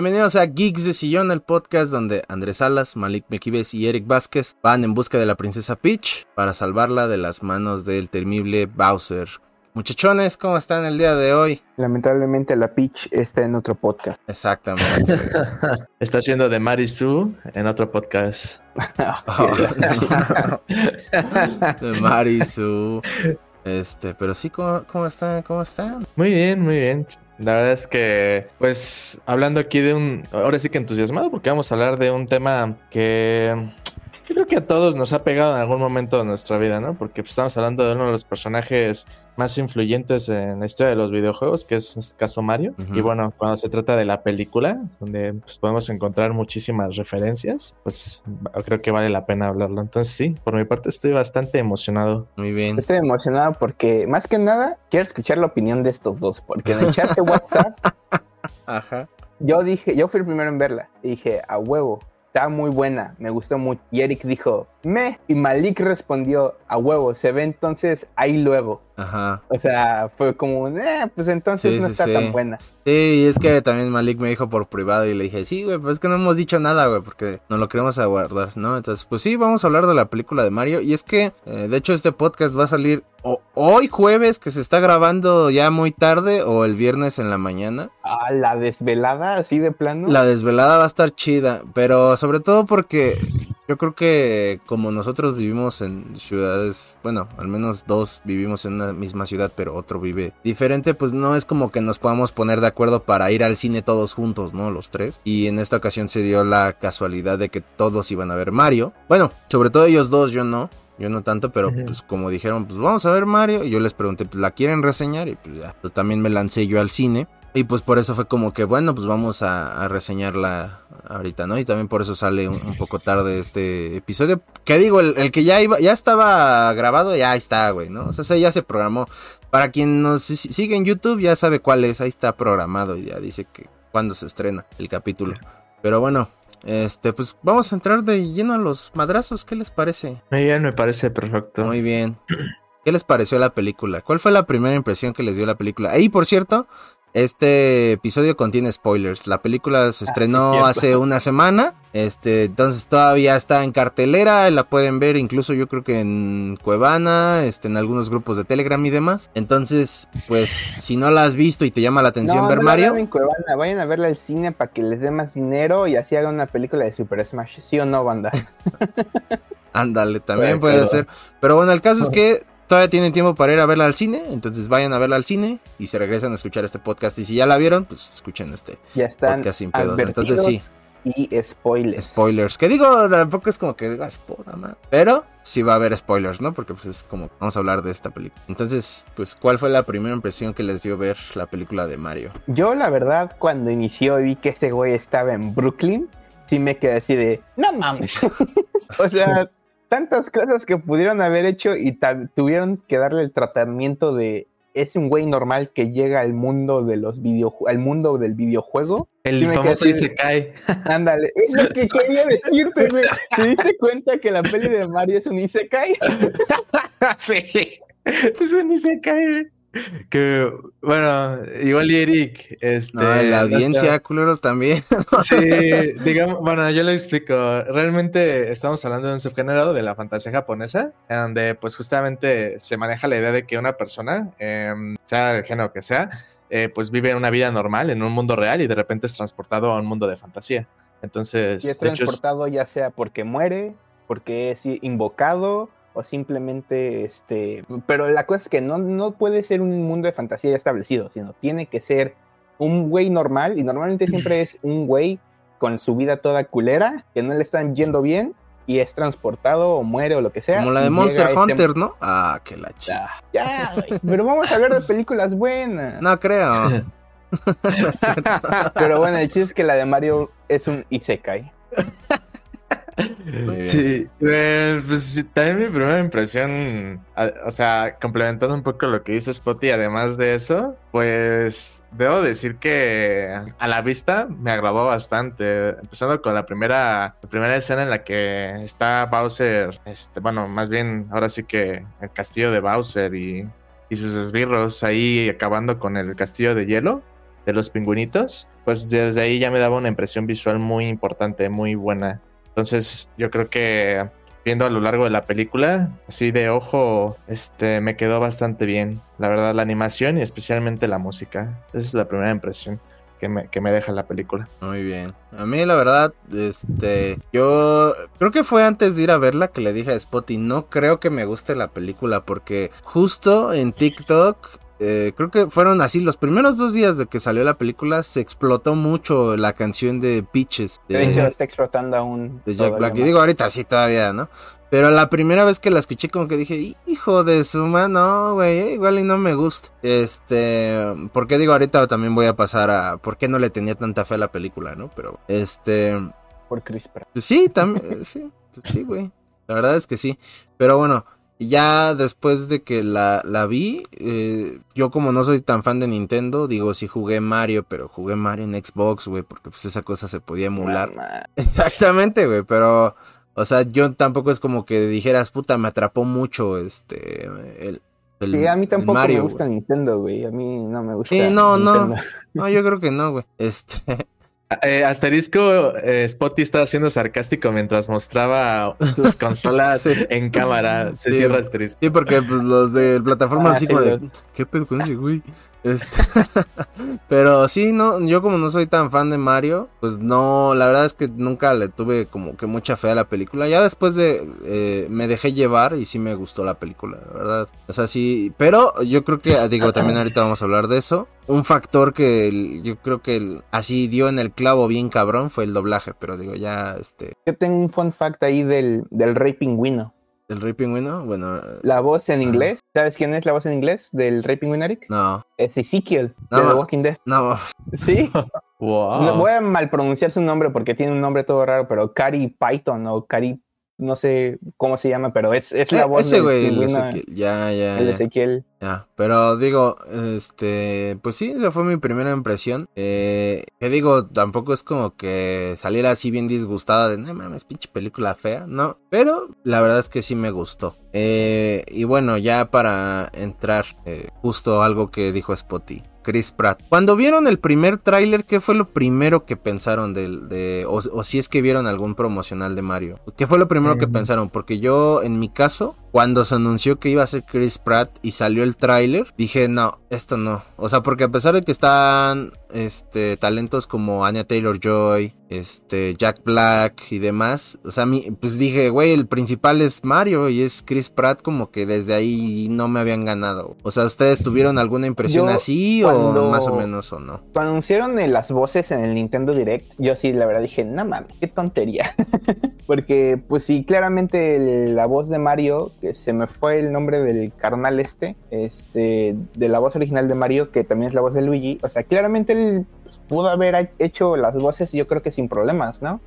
Bienvenidos a Geeks de Sillón, el podcast donde Andrés Salas, Malik Mequives y Eric Vázquez van en busca de la princesa Peach para salvarla de las manos del temible Bowser. Muchachones, ¿cómo están el día de hoy? Lamentablemente la Peach está en otro podcast. Exactamente. Está haciendo de Marisu en otro podcast. Oh, de Marisu. Este, pero sí, ¿cómo, cómo están? ¿Cómo están? Muy bien, muy bien. La verdad es que, pues, hablando aquí de un, ahora sí que entusiasmado, porque vamos a hablar de un tema que creo que a todos nos ha pegado en algún momento de nuestra vida, ¿no? Porque pues, estamos hablando de uno de los personajes más influyentes en la historia de los videojuegos, que es en este caso Mario. Ujú. Y bueno, cuando se trata de la película, donde pues, podemos encontrar muchísimas referencias, pues creo que vale la pena hablarlo. Entonces sí, por mi parte estoy bastante emocionado. Muy bien. Estoy emocionado porque, más que nada, quiero escuchar la opinión de estos dos. Porque en el chat de WhatsApp, Ajá. yo dije, yo fui el primero en verla. Y dije, a huevo, está muy buena, me gustó mucho. Y Eric dijo, me. Y Malik respondió, a huevo, se ve entonces ahí luego. Ajá. O sea, fue como, eh, pues entonces Sí, no sí, está sí. tan buena. Sí, y es que también Malik me dijo por privado y le dije, sí, güey, pues es que no hemos dicho nada, güey, porque no lo queremos aguardar, ¿no? Entonces, pues sí, vamos a hablar de la película de Mario. Y es que, eh, de hecho, este podcast va a salir o hoy jueves, que se está grabando ya muy tarde, o el viernes en la mañana. Ah, la desvelada, así de plano. La desvelada va a estar chida, pero sobre todo porque yo creo que como nosotros vivimos en ciudades, bueno, al menos dos vivimos en una misma ciudad, pero otro vive diferente, pues no es como que nos podamos poner de acuerdo para ir al cine todos juntos, ¿no? Los tres. Y en esta ocasión se dio la casualidad de que todos iban a ver Mario. Bueno, sobre todo ellos dos, yo no. Yo no tanto, pero pues como dijeron, pues vamos a ver Mario. Y yo les pregunté, pues la quieren reseñar. Y pues ya, pues también me lancé yo al cine. Y pues por eso fue como que, bueno, pues vamos a, a reseñarla ahorita, ¿no? Y también por eso sale un, un poco tarde este episodio. Que digo, el, el que ya iba, ya estaba grabado, ya ahí está, güey, ¿no? O sea, ese ya se programó. Para quien nos si- sigue en YouTube, ya sabe cuál es, ahí está programado y ya dice que cuándo se estrena el capítulo. Pero bueno, este, pues vamos a entrar de lleno a los madrazos, ¿qué les parece? Muy bien, me parece perfecto. Muy bien. ¿Qué les pareció la película? ¿Cuál fue la primera impresión que les dio la película? Y por cierto, este episodio contiene spoilers. La película se Ah, estrenó sí, hace una semana. Este, entonces todavía está en cartelera. La pueden ver incluso yo creo que en Cuevana, este, en algunos grupos de Telegram y demás. Entonces, pues, si no la has visto y te llama la atención No, ver no Mario, en Cuevana, vayan a verla al cine para que les dé más dinero y así hagan una película de Super Smash. ¿Sí o no, banda? ándale, también Puede ser. Pero bueno, el caso es que todavía tienen tiempo para ir a verla al cine. Entonces vayan a verla al cine y se regresan a escuchar este podcast. Y si ya la vieron, pues escuchen este. Ya están Podcast sin pedos. Entonces, sí. y spoilers. Spoilers. Que digo, tampoco es como que digas, puta madre. Pero sí va a haber spoilers, ¿no? Porque pues es como, vamos a hablar de esta película. Entonces, pues, ¿cuál fue la primera impresión que les dio ver la película de Mario? Yo, la verdad, cuando inició y vi que este güey estaba en Brooklyn, sí me quedé así de, no mames. o sea, tantas cosas que pudieron haber hecho y tuvieron que darle el tratamiento de es un güey normal que llega al mundo de los videojuegos, al mundo del videojuego. El famoso quedé- Isekai. Ándale, es lo que quería decirte, güey. ¿Te diste cuenta que la peli de Mario es un Isekai? sí. Es un Isekai, güey. Que, bueno, igual y Eric, este... No, la audiencia, sé. culeros, también. Sí, digamos, bueno, yo lo explico. Realmente estamos hablando de un subgénero de la fantasía japonesa, en donde pues justamente se maneja la idea de que una persona, em, sea el género que sea, eh, pues vive una vida normal en un mundo real y de repente es transportado a un mundo de fantasía. Entonces, Y es de hecho, es- transportado ya sea porque muere, porque es invocado o simplemente este... Pero la cosa es que no, no puede ser un mundo de fantasía ya establecido, sino tiene que ser un güey normal y normalmente siempre es un güey con su vida toda culera, que no le están yendo bien y es transportado o muere o lo que sea. Como la de Monster este- Hunter, ¿no? Ah, que la chica. Ah, ya, güey, pero vamos a hablar de películas buenas. No creo. Pero bueno, el chiste es que la de Mario es un Isekai. Sí, pues también mi primera impresión, o sea, complementando un poco lo que dice Spotty, además de eso, pues debo decir que a la vista me agradó bastante, empezando con la primera, primera escena en la que está Bowser, este, bueno, más bien ahora sí que el castillo de Bowser y, y sus esbirros ahí acabando con el castillo de hielo. de los pingüinitos, pues desde ahí ya me daba una impresión visual muy importante, muy buena. Entonces yo creo que viendo a lo largo de la película, así de ojo, este, me quedó bastante bien. La verdad, la animación y especialmente la música. Esa es la primera impresión que me, que me deja la película. Muy bien. A mí, la verdad, este, yo creo que fue antes de ir a verla que le dije a Spotty, no creo que me guste la película porque justo en TikTok eh, creo que fueron así los primeros dos días de que salió la película se explotó mucho la canción de Peaches de, de hecho está explotando aún de Jack Black. Y digo ahorita sí todavía no pero la primera vez que la escuché como que dije hijo de su mano güey igual y no me gusta. Este porque digo ahorita también voy a pasar a por qué no le tenía tanta fe a la película no pero este por Chris Pratt. sí también sí sí güey. La verdad es que sí. Pero bueno y ya después de que la, la vi, eh, yo como no soy tan fan de Nintendo, digo, sí jugué Mario, pero jugué Mario en Xbox, güey, porque pues esa cosa se podía emular. Exactamente, güey, pero, o sea, yo tampoco es como que dijeras, puta, me atrapó mucho este, el... el sí, a mí tampoco Mario, me gusta Nintendo, güey, a mí no me gusta. Sí, no, Nintendo. no, no, yo creo que no, güey, este... Eh, asterisco, eh, Spotty estaba siendo sarcástico mientras mostraba tus consolas Sí. en cámara. Se Sí. cierra asterisco. Sí, porque pues, los de plataforma Ah, así sí, como de. ¿qué pedo con ese güey? Este, pero sí, no, yo como no soy tan fan de Mario, pues no, la verdad es que nunca le tuve como que mucha fe a la película. Ya después de, eh, me dejé llevar y sí me gustó la película, la verdad. O sea, sí, pero yo creo que, digo, también ahorita vamos a hablar de eso. Un factor que yo creo que así dio en el clavo bien cabrón fue el doblaje, pero digo, ya, este, Yo tengo un fun fact ahí del, del Rey Pingüino. El Rey Pingüino, bueno, La voz en Ajá. inglés, ¿sabes quién es la voz en inglés del Rey Pingüino, Eric? no, Es Ezekiel, No, de The Walking Dead. no, Sí, Wow. no, voy a mal pronunciar su nombre porque tiene un nombre todo raro, pero Cari Python o Cari, no sé cómo se llama, pero es, es la Eh, voz ese güey, el Ezequiel, ya, ya, el. Ezequiel. Ya, pero digo, este, pues sí, esa fue mi primera impresión. Eh, que digo, tampoco es como que saliera así bien disgustada de, no mames, pinche película fea, no. Pero la verdad es que sí me gustó. Eh, y bueno, ya para entrar, eh, justo algo que dijo Spotty. Chris Pratt. Cuando vieron el primer tráiler, ¿qué fue lo primero que pensaron del, de, o, o si es que vieron algún promocional de Mario? ¿Qué fue lo primero que Mm. pensaron? Porque yo, en mi caso, cuando se anunció que iba a ser Chris Pratt y salió el tráiler, dije, no, esto no. O sea, porque a pesar de que están este talentos como Anya Taylor Joy, este Jack Black y demás, o sea, mi, pues dije, güey, el principal es Mario y es Chris Pratt como que desde ahí no me habían ganado. O sea, ¿ustedes tuvieron alguna impresión Yo, así o más o menos o no? Cuando anunciaron las voces en el Nintendo Direct, yo sí, la verdad dije, no mames, qué tontería. Porque, pues sí, claramente la voz de Mario, que se me fue el nombre del carnal este, este, de la voz original de Mario, que también es la voz de Luigi, o sea, claramente él pues, pudo haber ha- hecho las voces, yo creo que sin problemas, ¿no?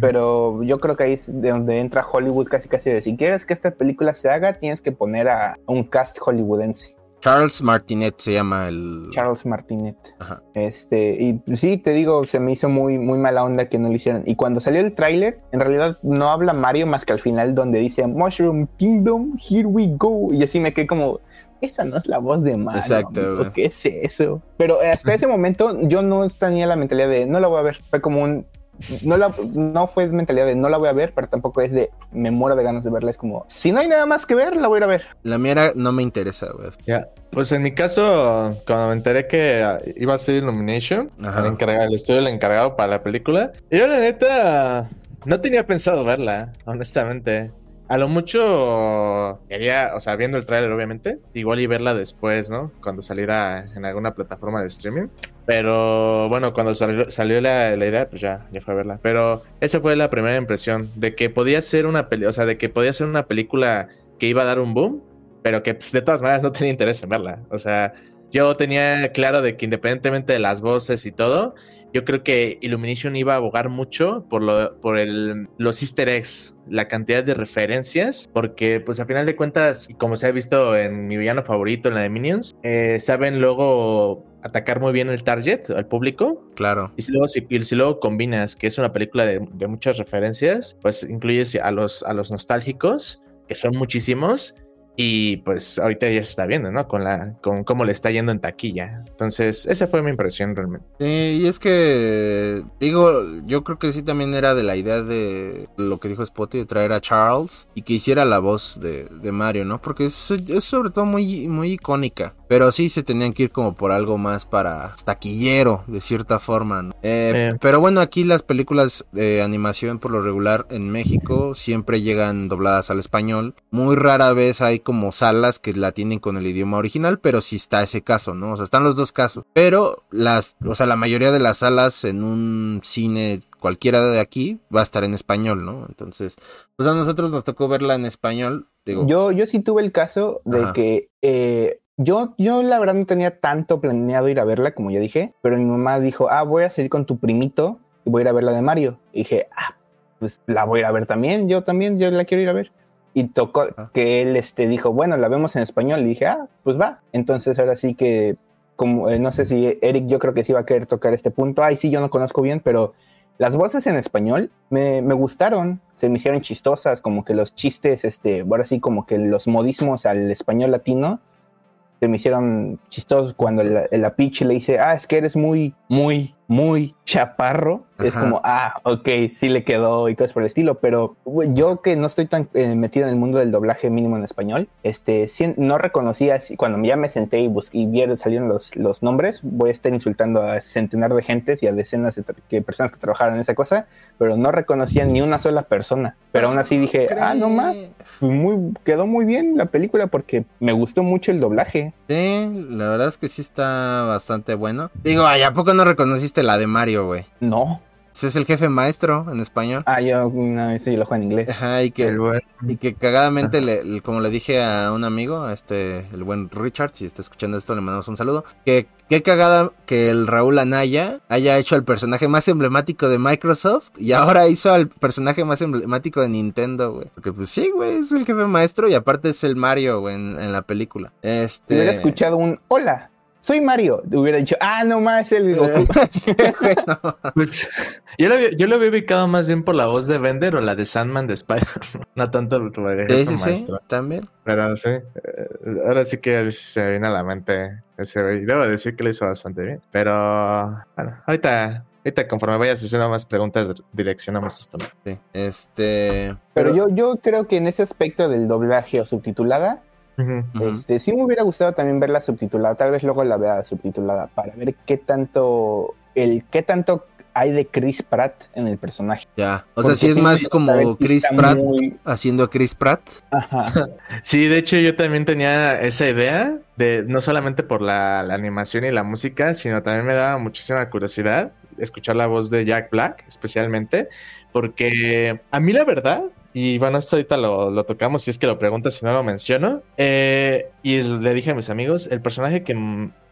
Pero yo creo que ahí es de donde entra Hollywood casi casi de si quieres que esta película se haga, tienes que poner a un cast hollywoodense. Charles Martinet se llama el... Charles Martinet. Ajá. Este, y pues sí, te digo, se me hizo muy, muy mala onda que no lo hicieron. Y cuando salió el tráiler, en realidad no habla Mario más que al final donde dice Mushroom Kingdom, here we go. Y así me quedé como, esa no es la voz de Mario. Exacto, amigo. ¿Qué es eso? Pero hasta ese momento yo no tenía la mentalidad de no la voy a ver. Fue como un no la no fue mentalidad de no la voy a ver, pero tampoco es de me muero de ganas de verla. Es como si no hay nada más que ver, la voy a ir a ver. La mía era, no me interesa, güey. Ya. Pues en mi caso, cuando me enteré que iba a ser Illumination, Ajá. el, encargado, el estudio el encargado para la película, yo la neta no tenía pensado verla, honestamente. A lo mucho quería, o sea, viendo el tráiler obviamente, igual y verla después, ¿no? Cuando saliera en alguna plataforma de streaming. Pero bueno, cuando salió, salió la, la idea, pues ya, ya fue a verla. Pero esa fue la primera impresión de que podía ser una peli, o sea, de que podía ser una película que iba a dar un boom, pero que pues, de todas maneras no tenía interés en verla. O sea, yo tenía claro de que independientemente de las voces y todo, yo creo que Illumination iba a abogar mucho por, lo, por el, los easter eggs, la cantidad de referencias, porque pues a final de cuentas, como se ha visto en mi villano favorito, en la de Minions, eh, saben luego atacar muy bien el target, al público, Claro. y si luego, si luego combinas que es una película de, de muchas referencias, pues incluyes a los, a los nostálgicos, que son muchísimos, Y pues ahorita ya se está viendo, ¿no? Con la, con cómo le está yendo en taquilla. Entonces, esa fue mi impresión realmente. Sí, y es que, digo, yo creo que sí también era de la idea de lo que dijo Spotty, de traer a Charles y que hiciera la voz de, de Mario, ¿no? Porque es, es sobre todo muy, muy icónica. Pero sí se tenían que ir como por algo más para taquillero, de cierta forma. ¿no? Eh, Eh. Pero bueno, aquí las películas de animación por lo regular en México siempre llegan dobladas al español. Muy rara vez hay como salas que la tienen con el idioma original, pero sí está ese caso, ¿no? O sea, están los dos casos. Pero las, o sea, la mayoría de las salas en un cine cualquiera de aquí va a estar en español, ¿no? Entonces, pues a nosotros nos tocó verla en español. Digo, Yo, yo sí tuve el caso de Ajá. que eh, yo, yo la verdad no tenía tanto planeado ir a verla, como ya dije, pero mi mamá dijo, ah, voy a salir con tu primito y voy a ir a ver la de Mario. Y dije, ah, pues la voy a ir a ver también, yo también, yo la quiero ir a ver. Y tocó Ah. que él este, dijo, bueno, la vemos en español. Y dije, ah, pues va. Entonces ahora sí que, como eh, no sé si Eric, yo creo que sí va a querer tocar este punto. Ay, sí, yo no conozco bien, pero las voces en español me, me gustaron, se me hicieron chistosas, como que los chistes, este, ahora sí, como que los modismos al español latino se me hicieron chistosos cuando la, la Peach le dice, ah, es que eres muy, muy, muy chaparro. Es como, ah, ok, sí le quedó y cosas por el estilo, pero yo que no estoy tan eh, metido en el mundo del doblaje mínimo en español, este, no reconocía, así- cuando ya me senté y busqué y vieron, salieron los, los nombres, voy a estar insultando a centenar de gentes y a decenas de que personas que trabajaron en esa cosa, pero no reconocía ni una sola persona. Pero aún así dije, ah, no más, muy, quedó muy bien la película porque me gustó mucho el doblaje. Sí, la verdad es que sí está bastante bueno. Digo, ¿a poco no reconociste la de Mario, güey? No. Ese es el jefe maestro en español. Ah, yo no, ese yo lo juego en inglés. Ajá, y que, El buen- y que cagadamente, le- le- como le dije a un amigo, a este, el buen Richard, si está escuchando esto, le mandamos un saludo. Que qué cagada que el Raúl Anaya haya hecho el personaje más emblemático de Microsoft y ahora hizo al personaje más emblemático de Nintendo, güey. Porque pues sí, güey, es el jefe maestro y aparte es el Mario, güey, en, en la película. Este... hubiera escuchado un hola, soy Mario, te hubiera dicho, ah, no más el Goku. Pues yo lo, había- yo lo había ubicado más bien por la voz de Bender o la de Sandman de Spider. no tanto por el Sí, sí, sí, maestro. también. Pero sí, eh, ahora sí que a veces se viene a la mente ese güey. Debo decir que lo hizo bastante bien. Pero bueno, ahorita, ahorita conforme vayas haciendo más preguntas, direccionamos esto. Sí. Este... Pero yo, yo creo que en ese aspecto del doblaje o subtitulada, Este, sí me hubiera gustado también verla subtitulada. Tal vez luego la vea subtitulada para ver qué tanto, el qué tanto hay de Chris Pratt en el personaje. Ya, o sea, Porque sí es sí, más sí, como Chris Pratt muy- haciendo a Chris Pratt. Ajá. Sí, de hecho yo también tenía esa idea de no solamente por la, la animación y la música, sino también me daba muchísima curiosidad escuchar la voz de Jack Black, especialmente, porque a mí la verdad, y bueno, esto ahorita lo, lo tocamos si es que lo preguntas, si no lo menciono, eh, y le dije a mis amigos, el personaje que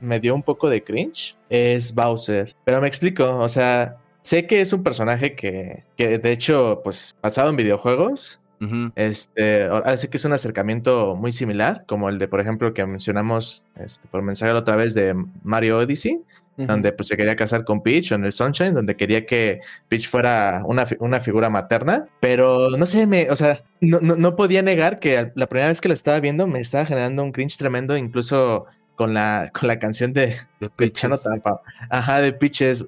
me dio un poco de cringe es Bowser, pero me explico, o sea... Sé que es un personaje que, que de hecho, pues, basado en videojuegos, Ujú. este, ahora sí que es un acercamiento muy similar, como el de, por ejemplo, que mencionamos este, por mensaje la otra vez de Mario Odyssey, donde pues se quería casar con Peach, o en el Sunshine, donde quería que Peach fuera una, una figura materna, pero no sé, me, o sea, no, no, no podía negar que la primera vez que la estaba viendo me estaba generando un cringe tremendo, incluso con la, con la canción de, De de Peaches. Chano Tampa. Ajá, de Pitches.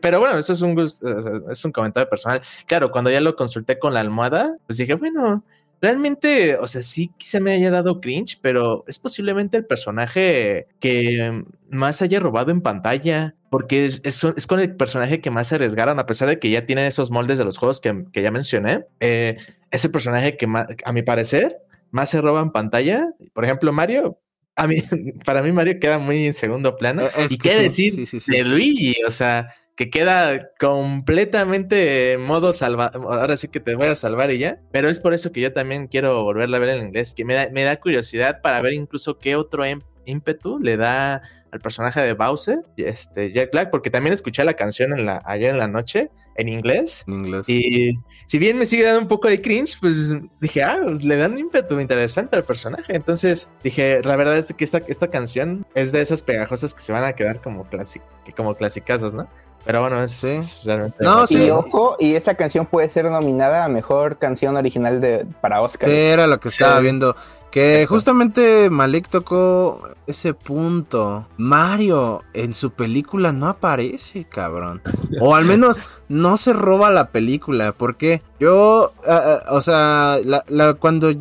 Pero bueno, eso es un, es un comentario personal. Claro, cuando ya lo consulté con la almohada, pues dije, bueno, realmente, o sea, sí quizá me haya dado cringe, pero es posiblemente el personaje que más haya robado en pantalla. Porque es, es, es con el personaje que más se arriesgaron, a pesar de que ya tienen esos moldes de los juegos que, que ya mencioné. eh, es el personaje que más, a mi parecer, más se roba en pantalla. Por ejemplo, Mario, a mí, para mí Mario queda muy en segundo plano. Eh, es y qué sí, decir sí, sí, sí. de Luigi, o sea, que queda completamente en modo salva, ahora sí que te voy a salvar y ya, pero es por eso que yo también quiero volverla a ver en inglés, que me da, me da curiosidad para ver incluso qué otro em- ímpetu le da al personaje de Bowser, este Jack Black, porque también escuché la canción en la, ayer en la noche en inglés En inglés. y si bien me sigue dando un poco de cringe, pues dije, ah, pues le dan un ímpetu interesante al personaje. Entonces dije, la verdad es que esta, esta canción es de esas pegajosas que se van a quedar como, clasi- como clasicazos, ¿no? Pero bueno, es, Sí. es realmente. No, Y sí. ojo, y esa canción puede ser nominada a mejor canción original de para Oscar. Sí, era lo que Sí. estaba viendo. Que justamente Malik tocó ese punto. Mario en su película no aparece, cabrón. O al menos no se roba la película. Porque yo, ah, ah, o sea, la- la- cuando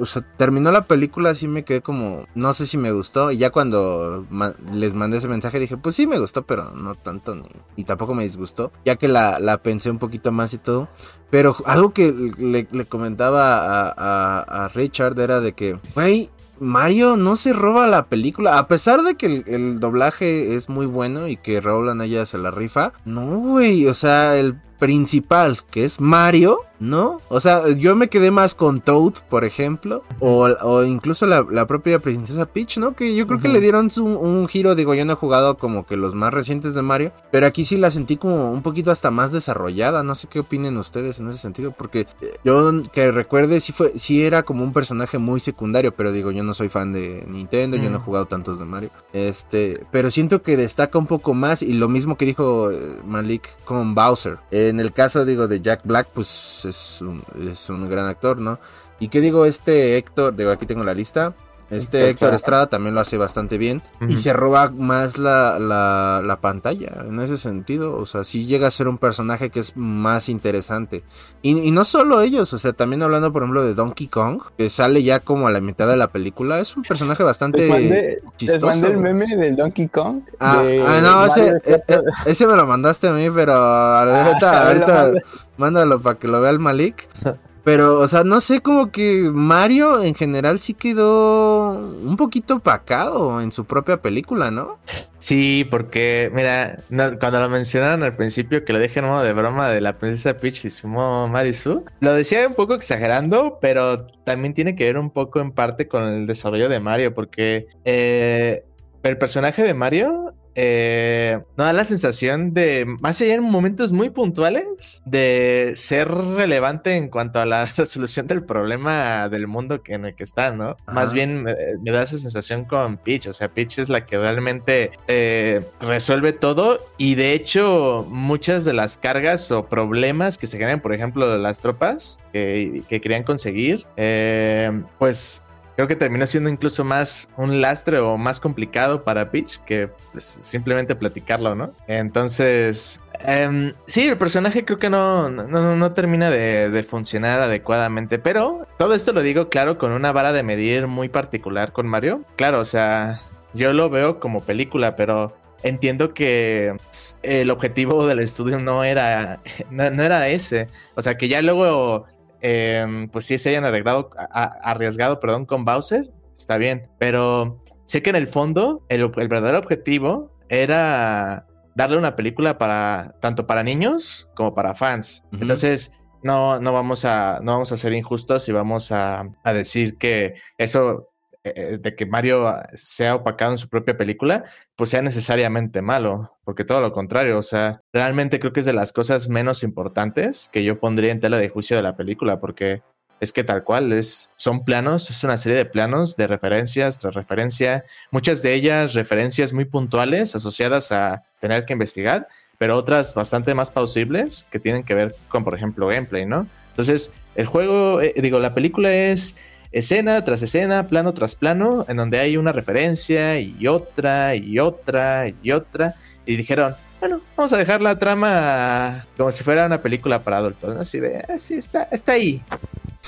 o sea, terminó la película sí me quedé como, no sé si me gustó. Y ya cuando les mandé ese mensaje dije, pues sí me gustó, pero no tanto. Ni, y tampoco me disgustó. Ya que la, la pensé un poquito más y todo. Pero algo que le, comentaba a Richard era de que, güey, Mario no se roba la película. A pesar de que el, el doblaje es muy bueno y que Raúl Anaya se la rifa. No, güey, o sea, el principal, que es Mario, ¿no? O sea, yo me quedé más con Toad, por ejemplo. O, o incluso la, la propia princesa Peach, ¿no? Que yo creo que le dieron su- un giro. Digo, yo no he jugado como que los más recientes de Mario. Pero aquí sí la sentí como un poquito hasta más desarrollada. No sé qué opinen ustedes en ese sentido. Porque eh, yo que recuerde, sí, fue, sí era como un personaje muy secundario. Pero digo, yo no soy fan de Nintendo. Yo no he Mm. jugado tantos de Mario. Este, pero siento que destaca un poco más. Y lo mismo que dijo eh, Malik con Bowser. En el caso, digo, de Jack Black, pues es un, es un gran actor, ¿no? Y qué digo, este Héctor, digo, aquí tengo la lista. Este Héctor Héctor Estrada. También lo hace bastante bien. Y Ujú. se roba más la, la, la pantalla en ese sentido. O sea, sí llega a ser un personaje que es más interesante. Y, y no solo ellos, o sea, también hablando, por ejemplo, de Donkey Kong, que sale ya como a la mitad de la película. Es un personaje bastante Les mandé, les chistoso. mandé el meme del Donkey Kong. Ah, de ah, no, ese, eh, eh, ese me lo mandaste a mí, pero ahorita, Ah, ahorita mándalo para que lo vea el Malik. Pero, o sea, no sé, como que Mario en general sí quedó un poquito pacado en su propia película, ¿no? Sí, porque, mira, no, cuando lo mencionaron al principio, que lo dije en modo de broma de la princesa Peach y su modo Marisu, lo decía un poco exagerando, pero también tiene que ver un poco en parte con el desarrollo de Mario, porque eh, el personaje de Mario eh, no da la sensación de, más allá en momentos muy puntuales, de ser relevante en cuanto a la resolución del problema del mundo que, en el que está, ¿no? Más bien me, me da esa sensación con Peach, o sea, Peach es la que realmente eh, resuelve todo y de hecho muchas de las cargas o problemas que se generan, por ejemplo, de las tropas que, que querían conseguir, eh, pues creo que terminó siendo incluso más un lastre o más complicado para Peach que pues, simplemente platicarlo, ¿no? Entonces, em, sí, el personaje creo que no, no, no- termina de, de funcionar adecuadamente, pero todo esto lo digo, claro, con una vara de medir muy particular con Mario. Claro, o sea, yo lo veo como película, pero entiendo que el objetivo del estudio no era, no, no era ese. O sea, que ya luego eh, pues sí se hayan arreglado, a- arriesgado, perdón, con Bowser, está bien, pero sé que en el fondo el, el verdadero objetivo era darle una película para tanto para niños como para fans. Entonces no, no vamos a no vamos a ser injustos y vamos a, a decir que eso de que Mario sea opacado en su propia película, pues sea necesariamente malo, porque todo lo contrario, o sea, realmente creo que es de las cosas menos importantes que yo pondría en tela de juicio de la película, porque es que tal cual es, son planos, es una serie de planos de referencias tras referencia, muchas de ellas referencias muy puntuales asociadas a tener que investigar, pero otras bastante más plausibles que tienen que ver con, por ejemplo, gameplay, ¿no? Entonces, el juego, eh, digo, la película es escena tras escena, plano tras plano, en donde hay una referencia y otra y otra y otra, y dijeron, bueno, vamos a dejar la trama como si fuera una película para adultos, ¿no? Así de, "Ah, sí, está, está ahí,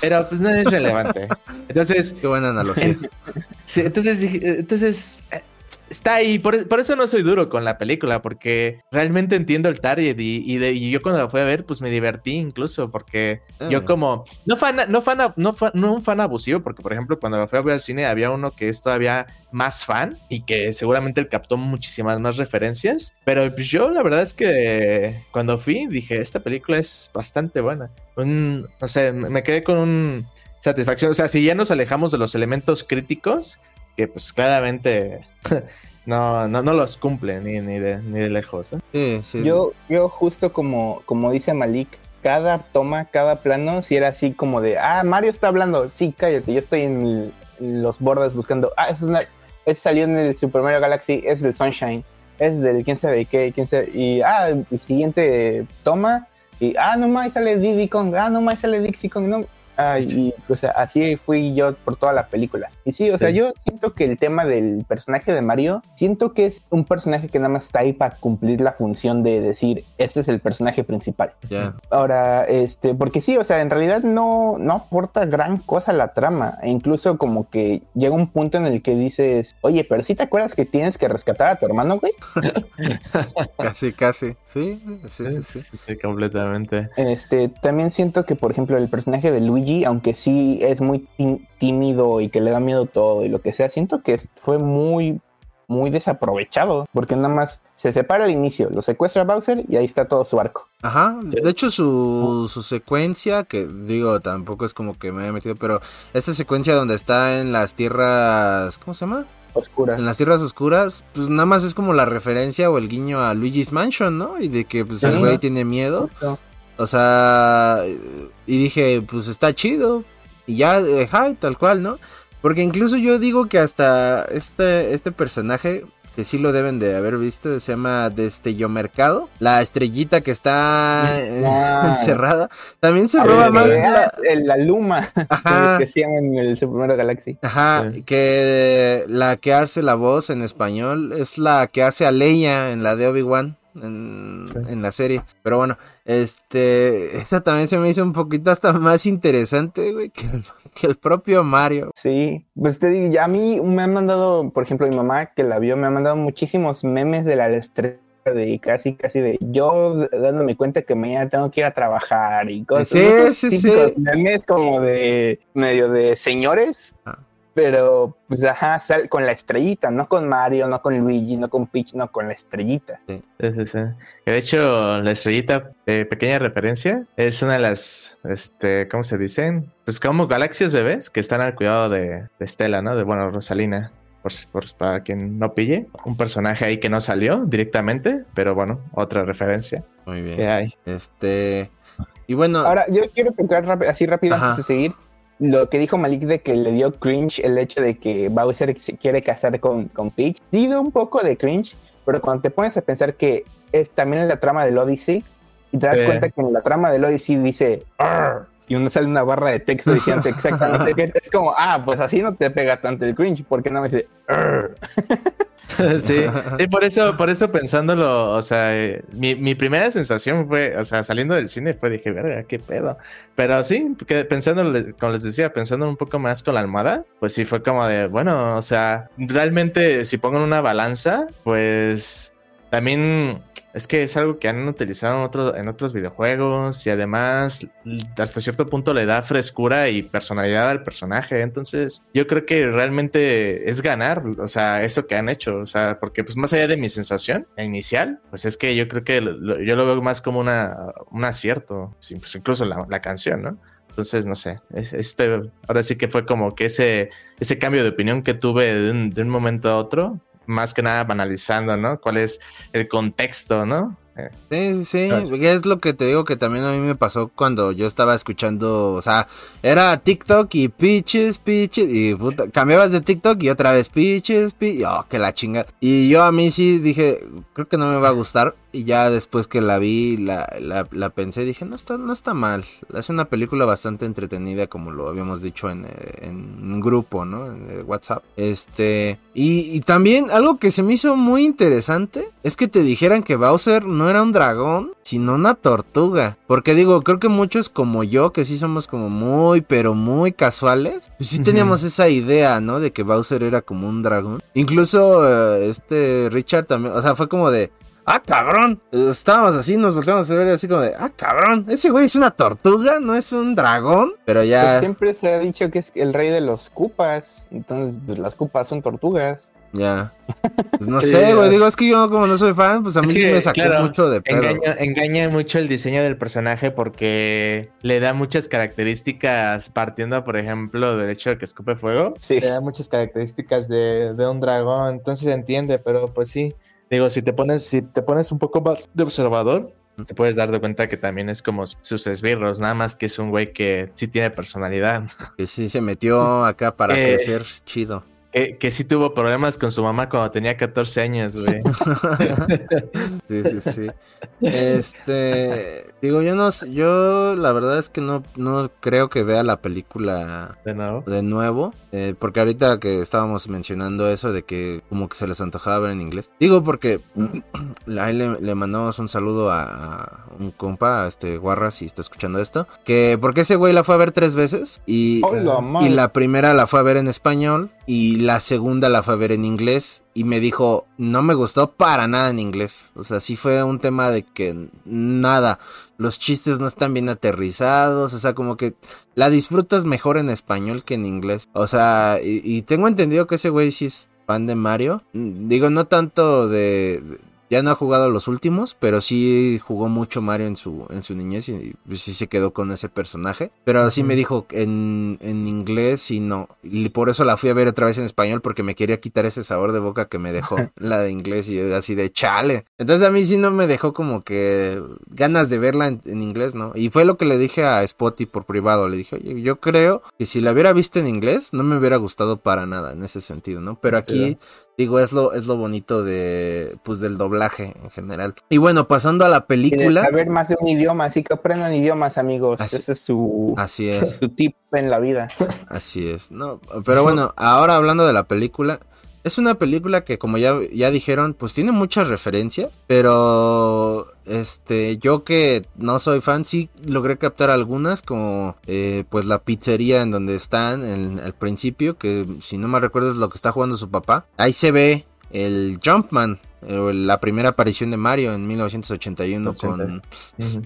pero pues no es relevante. Entonces, Qué buena analogía. Ent- sí, entonces, entonces eh, está ahí. Por, por eso no soy duro con la película, porque realmente entiendo el target y, y, de- y yo cuando la fui a ver, pues me divertí incluso, porque Eh. yo como, no fan, no fan, no fan- no un fan abusivo, porque por ejemplo cuando la fui a ver al cine había uno que es todavía más fan y que seguramente él captó muchísimas más referencias, pero pues yo la verdad es que cuando fui dije, esta película es bastante buena. Un- no sé, me me quedé con un satisfacción. O sea, si ya nos alejamos de los elementos críticos, que pues claramente no, no, no los cumple ni, ni, de, ni de lejos. ¿eh? Sí, sí. Yo, yo justo como, como dice Malik, cada toma, cada plano, si era así como de, ah, Mario está hablando, sí, cállate, yo estoy en, el- en los bordes buscando, ah, eso es una, ese salió en el Super Mario Galaxy, es el Sunshine, es del quién sabe qué, quién sabe. Y, ah, el siguiente toma, y, ah, no más sale Diddy Kong, ah, no más sale Dixie Kong, no. Ah, y, o sea, así fui yo por toda la película. Y sí, o sea, Sí. yo siento que el tema del personaje de Mario, siento que es un personaje que nada más está ahí para cumplir la función de decir, este es el personaje principal. Ahora, este, porque sí, o sea, en realidad no, no aporta gran cosa a la trama. E incluso como que llega un punto en el que dices, oye, pero si te acuerdas que tienes que rescatar a tu hermano, güey. Casi, casi. Sí, sí, sí, sí. Sí, completamente. Este, también siento que, por ejemplo, el personaje de Luigi, aunque sí es muy tí- tímido y que le da miedo todo y lo que sea, siento que fue muy, muy desaprovechado, porque nada más se separa al inicio, lo secuestra Bowser y ahí está todo su arco. Ajá, de hecho su, su secuencia, que digo, tampoco es como que me haya metido, pero esa secuencia donde está en las tierras, ¿cómo se llama? Oscura. En las tierras oscuras, pues nada más es como la referencia o el guiño a Luigi's Mansion, ¿no? Y de que pues el güey tiene miedo. Justo. O sea, y dije, pues está chido. Y ya, eh, ajá, tal cual, ¿no? Porque incluso yo digo que hasta este, este personaje, que sí lo deben de haber visto, se llama Destello Mercado. La estrellita que está eh, Ah. encerrada. También se roba más la... veas el- la Luma Ajá. que, llama en el Super Mario Galaxy. Ajá, Sí. que la que hace la voz en español es la que hace a Leia en la de Obi-Wan en, Sí. en la serie. Pero bueno, este, esa también se me hizo un poquito hasta más interesante, güey, que el, que el propio Mario. Sí, pues te digo, ya a mí me han mandado, por ejemplo, mi mamá que la vio, me ha mandado muchísimos memes de la estrella de casi, casi de yo dándome cuenta que mañana tengo que ir a trabajar y cosas. Sí, sí, sí. Memes como de medio de señores, Ah. Pero pues ajá, sal con la estrellita, no con Mario, no con Luigi, no con Peach, no con la estrellita. Sí, sí, sí. Que de hecho, la estrellita, eh, pequeña referencia, es una de las, este, ¿cómo se dicen? Pues como galaxias bebés que están al cuidado de, de Estela, ¿no? De, bueno, Rosalina. Por, si- por- para quien no pille, un personaje ahí que no salió directamente, pero bueno, otra referencia Muy que bien. hay. Este, y bueno, Ahora, yo quiero tocar así rápido Ajá. antes de seguir lo que dijo Malik de que le dio cringe el hecho de que Bowser se quiere casar con, con Peach. Da un poco de cringe, pero cuando te pones a pensar que es también en la trama del Odyssey y te das Sí. cuenta que en la trama del Odyssey dice "Arr", y uno sale una barra de texto diciendo exactamente que es como, ah, pues así no te pega tanto el cringe, porque no me dice sí, sí, por eso, por eso pensándolo, o sea, eh, mi, mi primera sensación fue, o sea, saliendo del cine fue, dije, verga, qué pedo. Pero sí, que pensándolo, como les decía, pensando un poco más con la almohada, pues sí fue como de, bueno, o sea, realmente si pongo en una balanza, pues también es que es algo que han utilizado en, otro- en otros videojuegos y además hasta cierto punto le da frescura y personalidad al personaje. Entonces yo creo que realmente es ganar, o sea, eso que han hecho, o sea, porque pues más allá de mi sensación inicial, pues es que yo creo que lo- yo lo veo más como una, un acierto, pues incluso la, la canción, ¿no? Entonces, no sé, es- este, ahora sí que fue como que ese, ese cambio de opinión que tuve de un, de un momento a otro, más que nada banalizando, ¿no? ¿Cuál es el contexto, ¿no? Sí, sí, sí, es lo que te digo que también a mí me pasó cuando yo estaba escuchando, o sea, era TikTok y pitches, pitches, y puta, cambiabas de TikTok y otra vez pitches, pitches, oh, que la chinga. Y yo a mí sí dije, creo que no me va a gustar, y ya después que la vi, la, la, la pensé, dije, no está, no está mal, es una película bastante entretenida, como lo habíamos dicho en, en un grupo, ¿no? En WhatsApp. Este, y, y también algo que se me hizo muy interesante, es que te dijeran que Bowser no era un dragón, sino una tortuga. Porque digo, creo que muchos como yo, que sí somos como muy, pero muy casuales, pues sí teníamos esa idea, ¿no? De que Bowser era como un dragón. Incluso eh, este Richard también, o sea, fue como de... Ah, cabrón. Estábamos así, nos volteamos a ver así como de, ah, cabrón. Ese güey es una tortuga, no es un dragón. Pero Pues ya, siempre se ha dicho que es el rey de los cupas, entonces pues, las cupas son tortugas. Ya. Pues no Sí, sé, güey. Digo, es que yo como no soy fan, pues a mí Es sí que, me sacó claro, mucho de pedo. Engaña, engaña mucho el diseño del personaje porque le da muchas características partiendo, por ejemplo, del hecho de que escupe fuego. Sí. Le da muchas características de, de un dragón, entonces se entiende, pero pues sí. Digo, si te pones, si te pones un poco más de observador, te puedes dar de cuenta que también es como sus esbirros, nada más que es un güey que sí tiene personalidad. Que sí se metió acá para Eh, crecer chido. Que, que sí tuvo problemas con su mamá cuando tenía 14 años, güey. sí, sí, sí. Este, digo, yo no yo la verdad es que no, no creo que vea la película De nuevo. de nuevo, eh, porque ahorita que estábamos mencionando eso de que como que se les antojaba ver en inglés. Digo porque ahí le, le mandamos un saludo a, a un compa, a este Guarra, si está escuchando esto, que porque ese güey la fue a ver tres veces y, Hola, y madre. la primera la fue a ver en español y la segunda la fue a ver en inglés y me dijo, no me gustó para nada en inglés. O sea, sí fue un tema de que nada, los chistes no están bien aterrizados, o sea, como que la disfrutas mejor en español que en inglés. O sea, y, y tengo entendido que ese güey sí es fan de Mario. Digo, no tanto de... ya no ha jugado los últimos, pero sí jugó mucho Mario en su, en su niñez y sí se quedó con ese personaje. Pero sí me dijo en, en inglés y no. Y por eso la fui a ver otra vez en español porque me quería quitar ese sabor de boca que me dejó la de inglés y así de chale. Entonces a mí sí no me dejó como que ganas de verla en, en inglés, ¿no? Y fue lo que le dije a Spotty por privado. Le dije, oye, yo creo que si la hubiera visto en inglés no me hubiera gustado para nada en ese sentido, ¿no? Pero aquí digo es lo es lo bonito de pues del doblaje en general. Y bueno, pasando a la película, saber más de un idioma, así que aprendan idiomas, amigos. Así- Ese es su, así es. su tip en la vida. Así es, no, pero bueno, ahora hablando de la película, es una película que como ya, ya dijeron, pues tiene muchas referencias, pero este, yo que no soy fan, sí logré captar algunas, como eh, pues la pizzería en donde están en- al principio, que si no me recuerdo es lo que está jugando su papá. Ahí se ve el Jumpman, eh, la primera aparición de Mario en 1981 con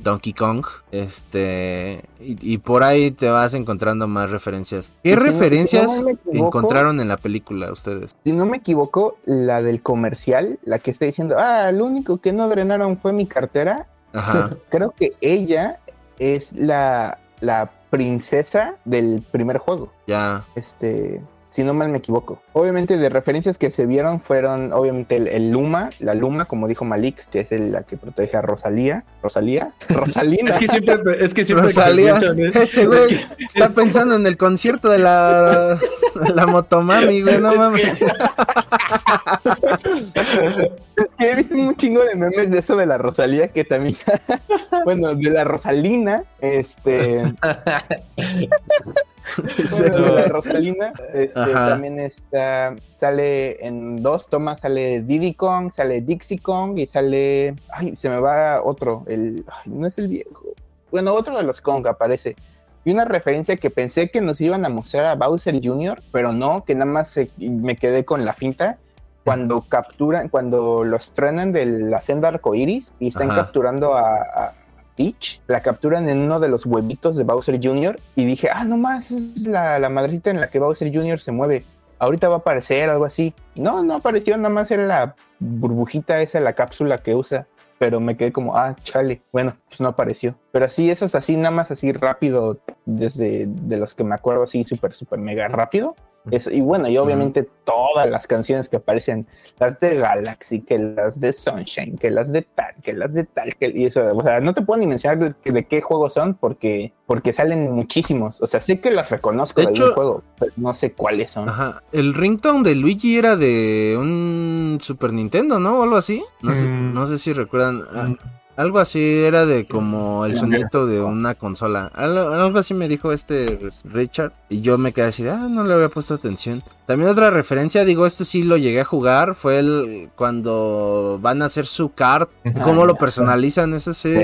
Donkey Kong. Este. Y, y por ahí te vas encontrando más referencias. ¿Qué si referencias no equivoco- encontraron en la película ustedes? Si no me equivoco, la del comercial, la que está diciendo, ah, lo único que no drenaron fue mi cartera. Ajá. Creo que ella es la, la princesa del primer juego. Ya. Este, si no mal me equivoco. Obviamente de referencias que se vieron fueron obviamente el, el Luma, la Luma, como dijo Malik, que es el- la que protege a Rosalía. Rosalía. Rosalina. Es que siempre, es que siempre Rosalía. en- Ese güey está pensando en el concierto de la, la motomami, güey. No mames. Es que he visto un chingo de memes de eso de la Rosalía que también. bueno, de la Rosalina. Este. Bueno, Rosalina. Este, también está. Sale en dos tomas: sale Diddy Kong, sale Dixie Kong y sale. Ay, se me va otro. El. ay, no es el viejo. Bueno, otro de los Kong aparece. Y una referencia que pensé que nos iban a mostrar a Bowser Jr., pero no, que nada más se- me quedé con la finta. Cuando capturan, cuando los trenan de la senda arcoiris y están Ajá. capturando a, a Peach, la capturan en uno de los huevitos de Bowser Jr. y dije, ah, no más, es la, la madrecita en la que Bowser Jr. se mueve. Ahorita va a aparecer algo así. No, no apareció, nada más era la burbujita esa, la cápsula que usa. Pero me quedé como, ah, chale. Bueno, pues no apareció. Pero así, esas así, nada más así rápido, desde de los que me acuerdo así, súper, súper mega rápido. Eso, y bueno, y obviamente todas las canciones que aparecen, las de Galaxy, que las de Sunshine, que las de tal, que las de tal, que, y eso, o sea, no te puedo ni mencionar de, de qué juegos son porque, porque salen muchísimos. O sea, sé que las reconozco De de, hecho- algún juego, pero no sé cuáles son. Ajá. El ringtone de Luigi era de un Super Nintendo, ¿no? O algo así. No sé, Mm. no sé si recuerdan. Ah, Algo así era de como el Ya. sonito de una consola. Algo, algo así me dijo este Richard. Y yo me quedé así, ah, no le había puesto atención. También otra referencia, digo, este sí lo llegué a jugar. Fue el cuando van a hacer su cart. Ujú. ¿Cómo lo personalizan? Eso sí.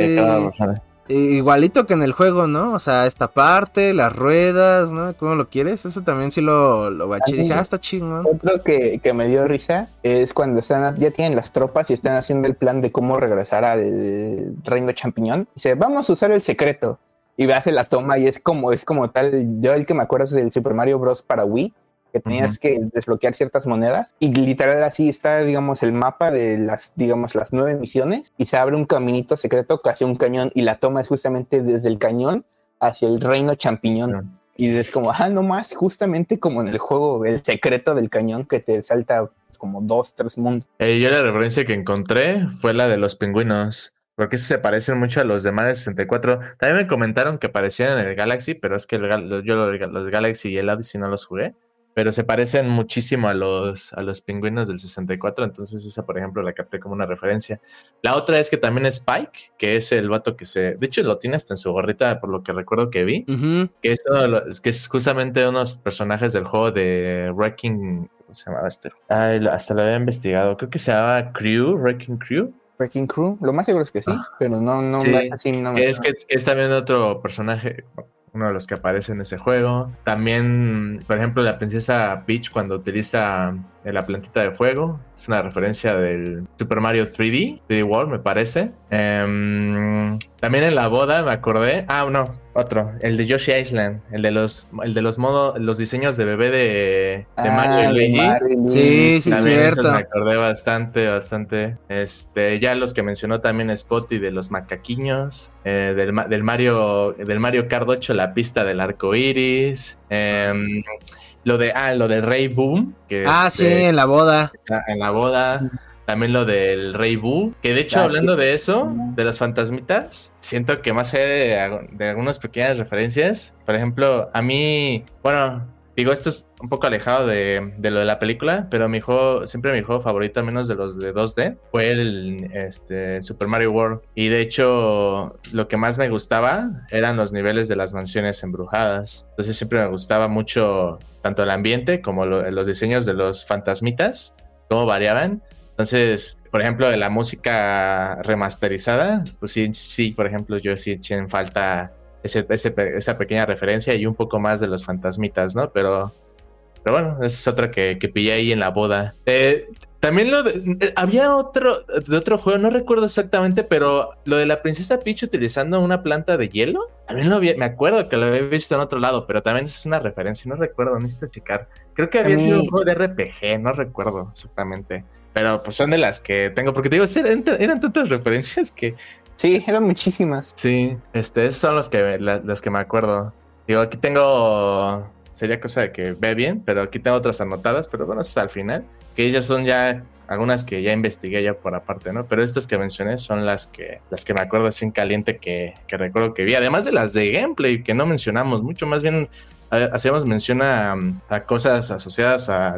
Igualito que en el juego, ¿no? O sea, esta parte, las ruedas, ¿no? ¿Cómo lo quieres? Eso también sí lo, lo baché. Dije, ah, está chingón. Otro que, que me dio risa es cuando están ya tienen las tropas y están haciendo el plan de cómo regresar al reino champiñón. Dice, vamos a usar el secreto. Y hace la toma y es como, es como tal. Yo el que me acuerdo es del Super Mario Bros. para Wii, que tenías que desbloquear ciertas monedas. Y literal así está, digamos, el mapa de las, digamos, las nueve misiones. Y se abre un caminito secreto hacia un cañón. Y la toma es justamente desde el cañón hacia el reino champiñón. Y es como, ah, no más, justamente como en el juego, el secreto del cañón que te salta pues, como dos, tres mundos. Eh, yo la referencia que encontré fue la de los pingüinos. Porque se parecen mucho a los de Mario 64. También me comentaron que parecían en el Galaxy, pero es que el yo los, los Galaxy y el Odyssey no los jugué. Pero se parecen muchísimo a los, a los pingüinos del 64, entonces esa, por ejemplo, la capté como una referencia. La otra es que también Spike, que es el vato que se, de hecho lo tiene hasta en su gorrita, por lo que recuerdo que vi, que, es que es justamente unos personajes del juego de Wrecking, ¿cómo se llamaba este? Ah, hasta lo había investigado, creo que se llamaba Crew, Wrecking Crew. Wrecking Crew, lo más seguro es que sí, ah. pero no, no, así no me es que es también otro personaje, uno de los que aparece en ese juego. También, por ejemplo, la princesa Peach cuando utiliza la plantita de fuego, es una referencia del Super Mario 3D, 3D World, me parece. Em, también en la boda me acordé, ah, no, otro, el de Yoshi Island, el de los, el de los modos, los diseños de bebé de, de ah, Mario y Luigi. Sí, sí, cierto. me acordé bastante, bastante. Este, ya los que mencionó también Spotty de los macaquiños, eh, del, del, Mario, del Mario Kart 8, la pista del arco iris. Em, lo de, ah, lo del Rey Boom. Que ah, sí, en la boda. En la boda. También lo del Rey Boo. Que de hecho, ah, hablando de eso, de las fantasmitas, siento que más allá de, de, algunas pequeñas referencias, por ejemplo, a mí, bueno, Digo, esto es un poco alejado de, lo de la película, pero mi juego, siempre mi juego favorito, al menos de los de 2D, fue el este, Super Mario World. Y de hecho, lo que más me gustaba eran los niveles de las mansiones embrujadas. Entonces siempre me gustaba mucho tanto el ambiente como los diseños de los fantasmitas, cómo variaban. Entonces, por ejemplo, de la música remasterizada, pues sí, sí, por ejemplo, yo sí eché en falta esa pequeña referencia y un poco más de los fantasmitas, ¿no? Pero, pero bueno, esa es otra que, que pillé ahí en la boda. Eh, también lo de, eh, había otro de otro juego, no recuerdo exactamente, pero lo de la princesa Peach utilizando una planta de hielo, también lo vi, me acuerdo que lo había visto en otro lado, pero también es una referencia, no recuerdo, necesito checar. Creo que había sido un juego de RPG, no recuerdo exactamente. Pero pues son de las que tengo, porque te digo, eran, eran tantas referencias que Sí, eran muchísimas. Sí, este, esos son los que, las, que me acuerdo. Digo, aquí tengo, sería cosa de que ve bien, pero aquí tengo otras anotadas, pero bueno, eso es al final. Que ellas son ya algunas que ya investigué ya por aparte, ¿no? Pero estas que mencioné son las que, las que me acuerdo así en caliente que, que recuerdo que vi. Además de las de gameplay que no mencionamos mucho, más bien hacíamos mención a, a cosas asociadas a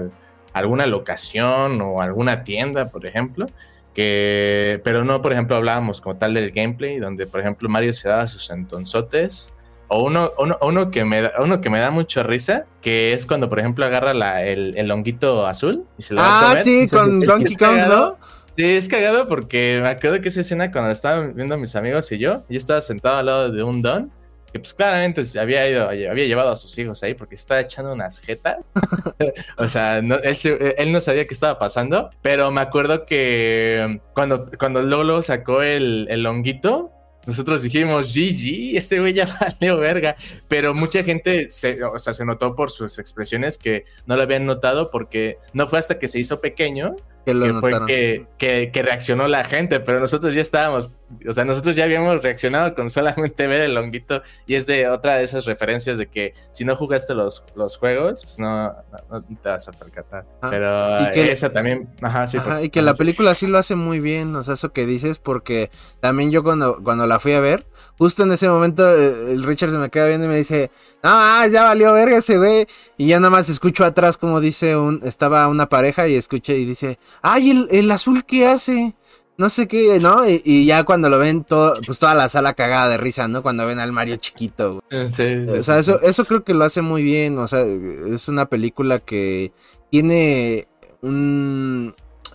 alguna locación o alguna tienda, por ejemplo que, pero no, por ejemplo, hablábamos como tal del gameplay, donde, por ejemplo, Mario se daba sus entonzotes. O uno, uno, que me da, uno que me da mucha risa, que es cuando, por ejemplo, agarra la, el, el honguito azul y se lo va a ah, comer. sí, con Donkey Kong, ¿no? Sí, es cagado porque me acuerdo que esa escena cuando estaban viendo mis amigos y yo, yo estaba sentado al lado de un don que pues claramente había ido, había llevado a sus hijos ahí porque estaba echando unas jetas. o sea, él, no sabía qué estaba pasando, pero me acuerdo que cuando, cuando Lolo sacó el, el honguito, nosotros dijimos, GG, este güey ya valió verga. Pero mucha gente se, o sea, se notó por sus expresiones que no lo habían notado porque no fue hasta que se hizo pequeño que, fue que, que, reaccionó la gente, pero nosotros ya estábamos, o sea, nosotros ya habíamos reaccionado con solamente ver el honguito y es de otra de esas referencias de que si no jugaste los, los juegos, pues no, no, te vas a percatar. pero y que, esa también, ajá, sí. y que la película sí lo hace muy bien, o sea, eso que dices, porque también yo cuando, cuando la fui a ver, justo en ese momento eh, el Richard se me queda viendo y me dice, no, ya valió verga ese güey, y ya nada más escucho atrás como dice un, estaba una pareja y escuché y dice, ay, el, el azul qué hace, no sé qué, ¿no? Y, ya cuando lo ven todo, pues toda la sala cagada de risa, ¿no? Cuando ven al Mario chiquito. Eh, sí, o sea, eso, eso creo que lo hace muy bien, o sea, es una película que tiene un,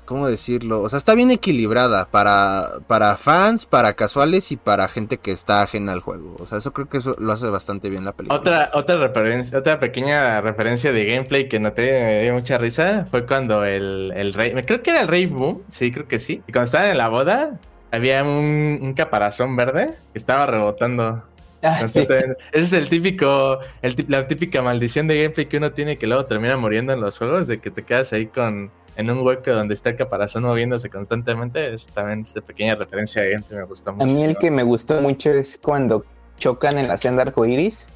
¿cómo decirlo? O sea, está bien equilibrada para, para fans, para casuales y para gente que está ajena al juego. O sea, eso creo que eso lo hace bastante bien la película. Otra, otra referencia, otra pequeña referencia de gameplay que noté, me dio mucha risa, fue cuando el, el rey, creo que era el rey Boom, sí, creo que sí. Y cuando estaban en la boda, había un, caparazón verde que estaba rebotando. Ah, Ese es el típico, la típica maldición de gameplay que uno tiene que luego termina muriendo en los juegos, de que te quedas ahí con, en un hueco donde está el caparazón moviéndose constantemente, es también esta pequeña referencia de que me gustó mucho. A mí el que me gustó mucho es cuando chocan en la senda arcoiris,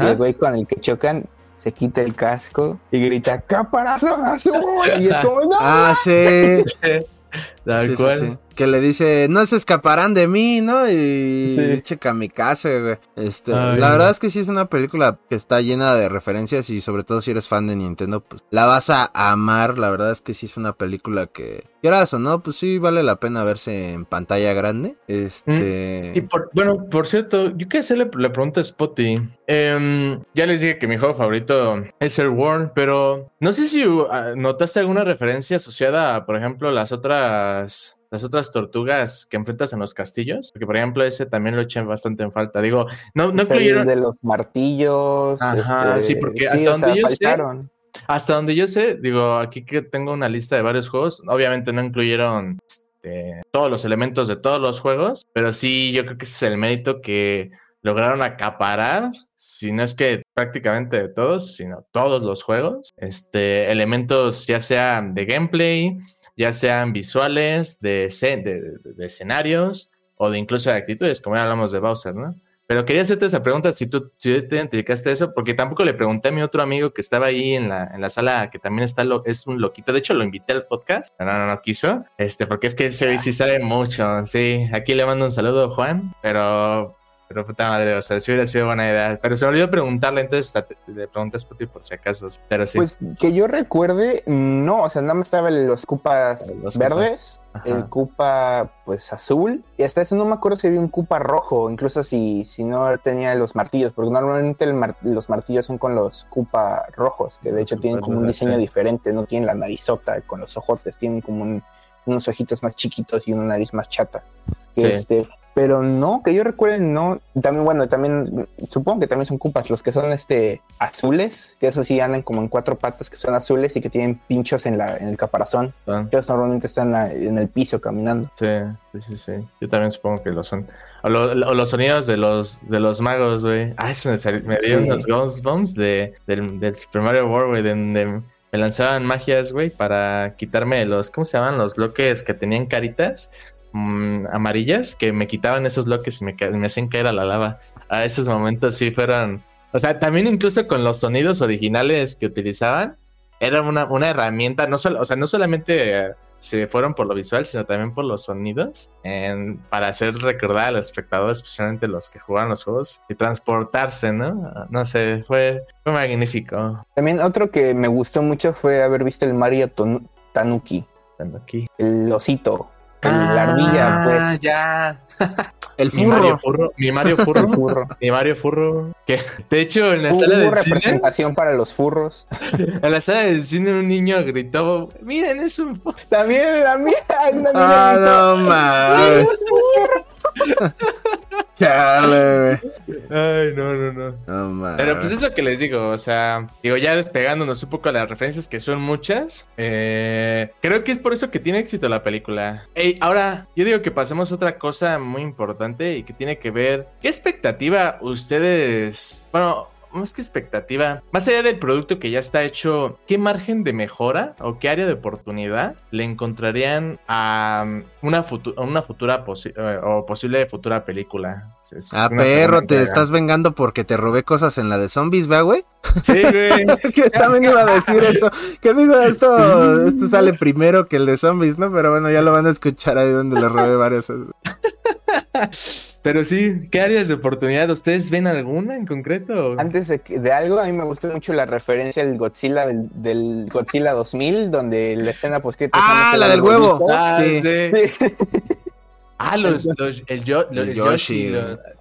y el güey con el que chocan se quita el casco y grita ¡Caparazón azul! Y es como Ah, sí. Tal Sí, sí, cual. sí. Que le dice, no se escaparán de mí, ¿no? Y Sí. checa mi casa, güey. Este, Ay. la verdad es que sí es una película que está llena de referencias y sobre todo si eres fan de Nintendo, pues la vas a amar. La verdad es que sí es una película que, quieras o no, pues sí vale la pena verse en pantalla grande. Este... Y por- bueno, por cierto, yo quería hacerle la pregunta a Spotty. Em, ya les dije que mi juego favorito es el World, pero no sé si uh, notaste alguna referencia asociada a, por ejemplo, las otras. Las otras tortugas que enfrentas en los castillos. Porque, por ejemplo, ese también lo eché bastante en falta. Digo, no, no Está el incluyeron. de los martillos. Ajá, este, sí, porque hasta o sea, donde yo sé, faltaron. Hasta donde yo sé, digo, aquí que tengo una lista de varios juegos, obviamente no incluyeron este, todos los elementos de todos los juegos, pero sí yo creo que ese es el mérito que lograron acaparar, si no es que prácticamente de todos, sino todos los juegos, este, elementos ya sean de gameplay, ya sean visuales, de, de, de- escenarios o de incluso de actitudes, como ya hablamos de Bowser, ¿no? Pero quería hacerte esa pregunta si tú, si te identificaste a eso, porque tampoco le pregunté a mi otro amigo que estaba ahí en la, en la sala, que también está lo, es un loquito. De hecho, lo invité al podcast, pero no, no, no quiso. Este, porque es que ese güey sí sabe mucho. Sí, aquí le mando un saludo, Juan, pero. Pero puta madre, o sea, sí hubiera sido buena idea. Pero se olvidó preguntarle, entonces le pregunté a Spotty por si acaso. Pero sí. Pues que yo recuerde, no, o sea, nada más estaba los cupas Los verdes, el cupa pues azul, y hasta eso no me acuerdo si había un cupa rojo, incluso si, si no tenía los martillos, porque normalmente el mar- los martillos son con los cupa rojos, que de hecho tienen como un diseño diferente, no tienen la narizota con los ojotes, tienen como un- unos ojitos más chiquitos y una nariz más chata. Sí. Este, pero no, que yo recuerde, no. También, bueno, también supongo que también son cupas los que son este azules, que esos sí andan como en cuatro patas, que son azules y que tienen pinchos en, la, en el caparazón. Ah, Ellos normalmente están en, la- en el piso caminando. Sí, sí, sí, sí. Yo también supongo que lo son. O, lo- o los sonidos de los, de los magos, güey. Ah, eso me, me dio Sí. unos Goosebumps de, del, del Super Mario World, güey, donde me lanzaban magias, güey, para quitarme los, ¿cómo se llaman? Los bloques que tenían caritas mm, amarillas, que me quitaban esos bloques y me, me hacían caer a la lava. A esos momentos sí fueron... O sea, también incluso con los sonidos originales que utilizaban, era una, una herramienta, no solo, o sea, no solamente se fueron por lo visual, sino también por los sonidos, en- para hacer recordar a los espectadores, especialmente los que jugaban los juegos, y transportarse, ¿no? No sé, fue, fue magnífico. También otro que me gustó mucho fue haber visto el Mario Tanuki, aquí. el osito, el- la ardilla, pues. Ah, ya. El Mi Mario furro. Furro. Mi Mario El Furro. furro. mi Mario Furro. Que, de hecho, en la Hubo sala del cine, representación para los furros. en la sala del cine un niño gritó, miren, es un furro. También la mía. Ah, no mames. Chale, güey. Ay, no, no, no. No mames. Pero pues es lo que les digo, o sea, digo, ya despegándonos un poco de las referencias que son muchas, eh, creo que es por eso que tiene éxito la película. Ey, ahora, yo digo que pasemos a otra cosa muy importante y que tiene que ver, ¿qué expectativa ustedes, bueno, más que expectativa, más allá del producto que ya está hecho, ¿qué margen de mejora o qué área de oportunidad le encontrarían a um, una, futu- a una futura posi- eh, o posible futura película? Es Ah, perro, te estás vengando porque te robé cosas en la de zombies, ¿va, güey? Sí, güey. que también iba a decir eso. Que digo, esto, esto sale primero que el de zombies, ¿no? Pero bueno, ya lo van a escuchar ahí donde le robé varias. Pero sí, ¿qué áreas de oportunidad? ¿Ustedes ven alguna en concreto? Antes de, algo, a mí me gustó mucho la referencia del Godzilla del, del Godzilla 2000, donde la escena pues que Ah, la del huevo. Ah, Sí. sí. Ah, los, los- el, yo, El los- el Yoshi,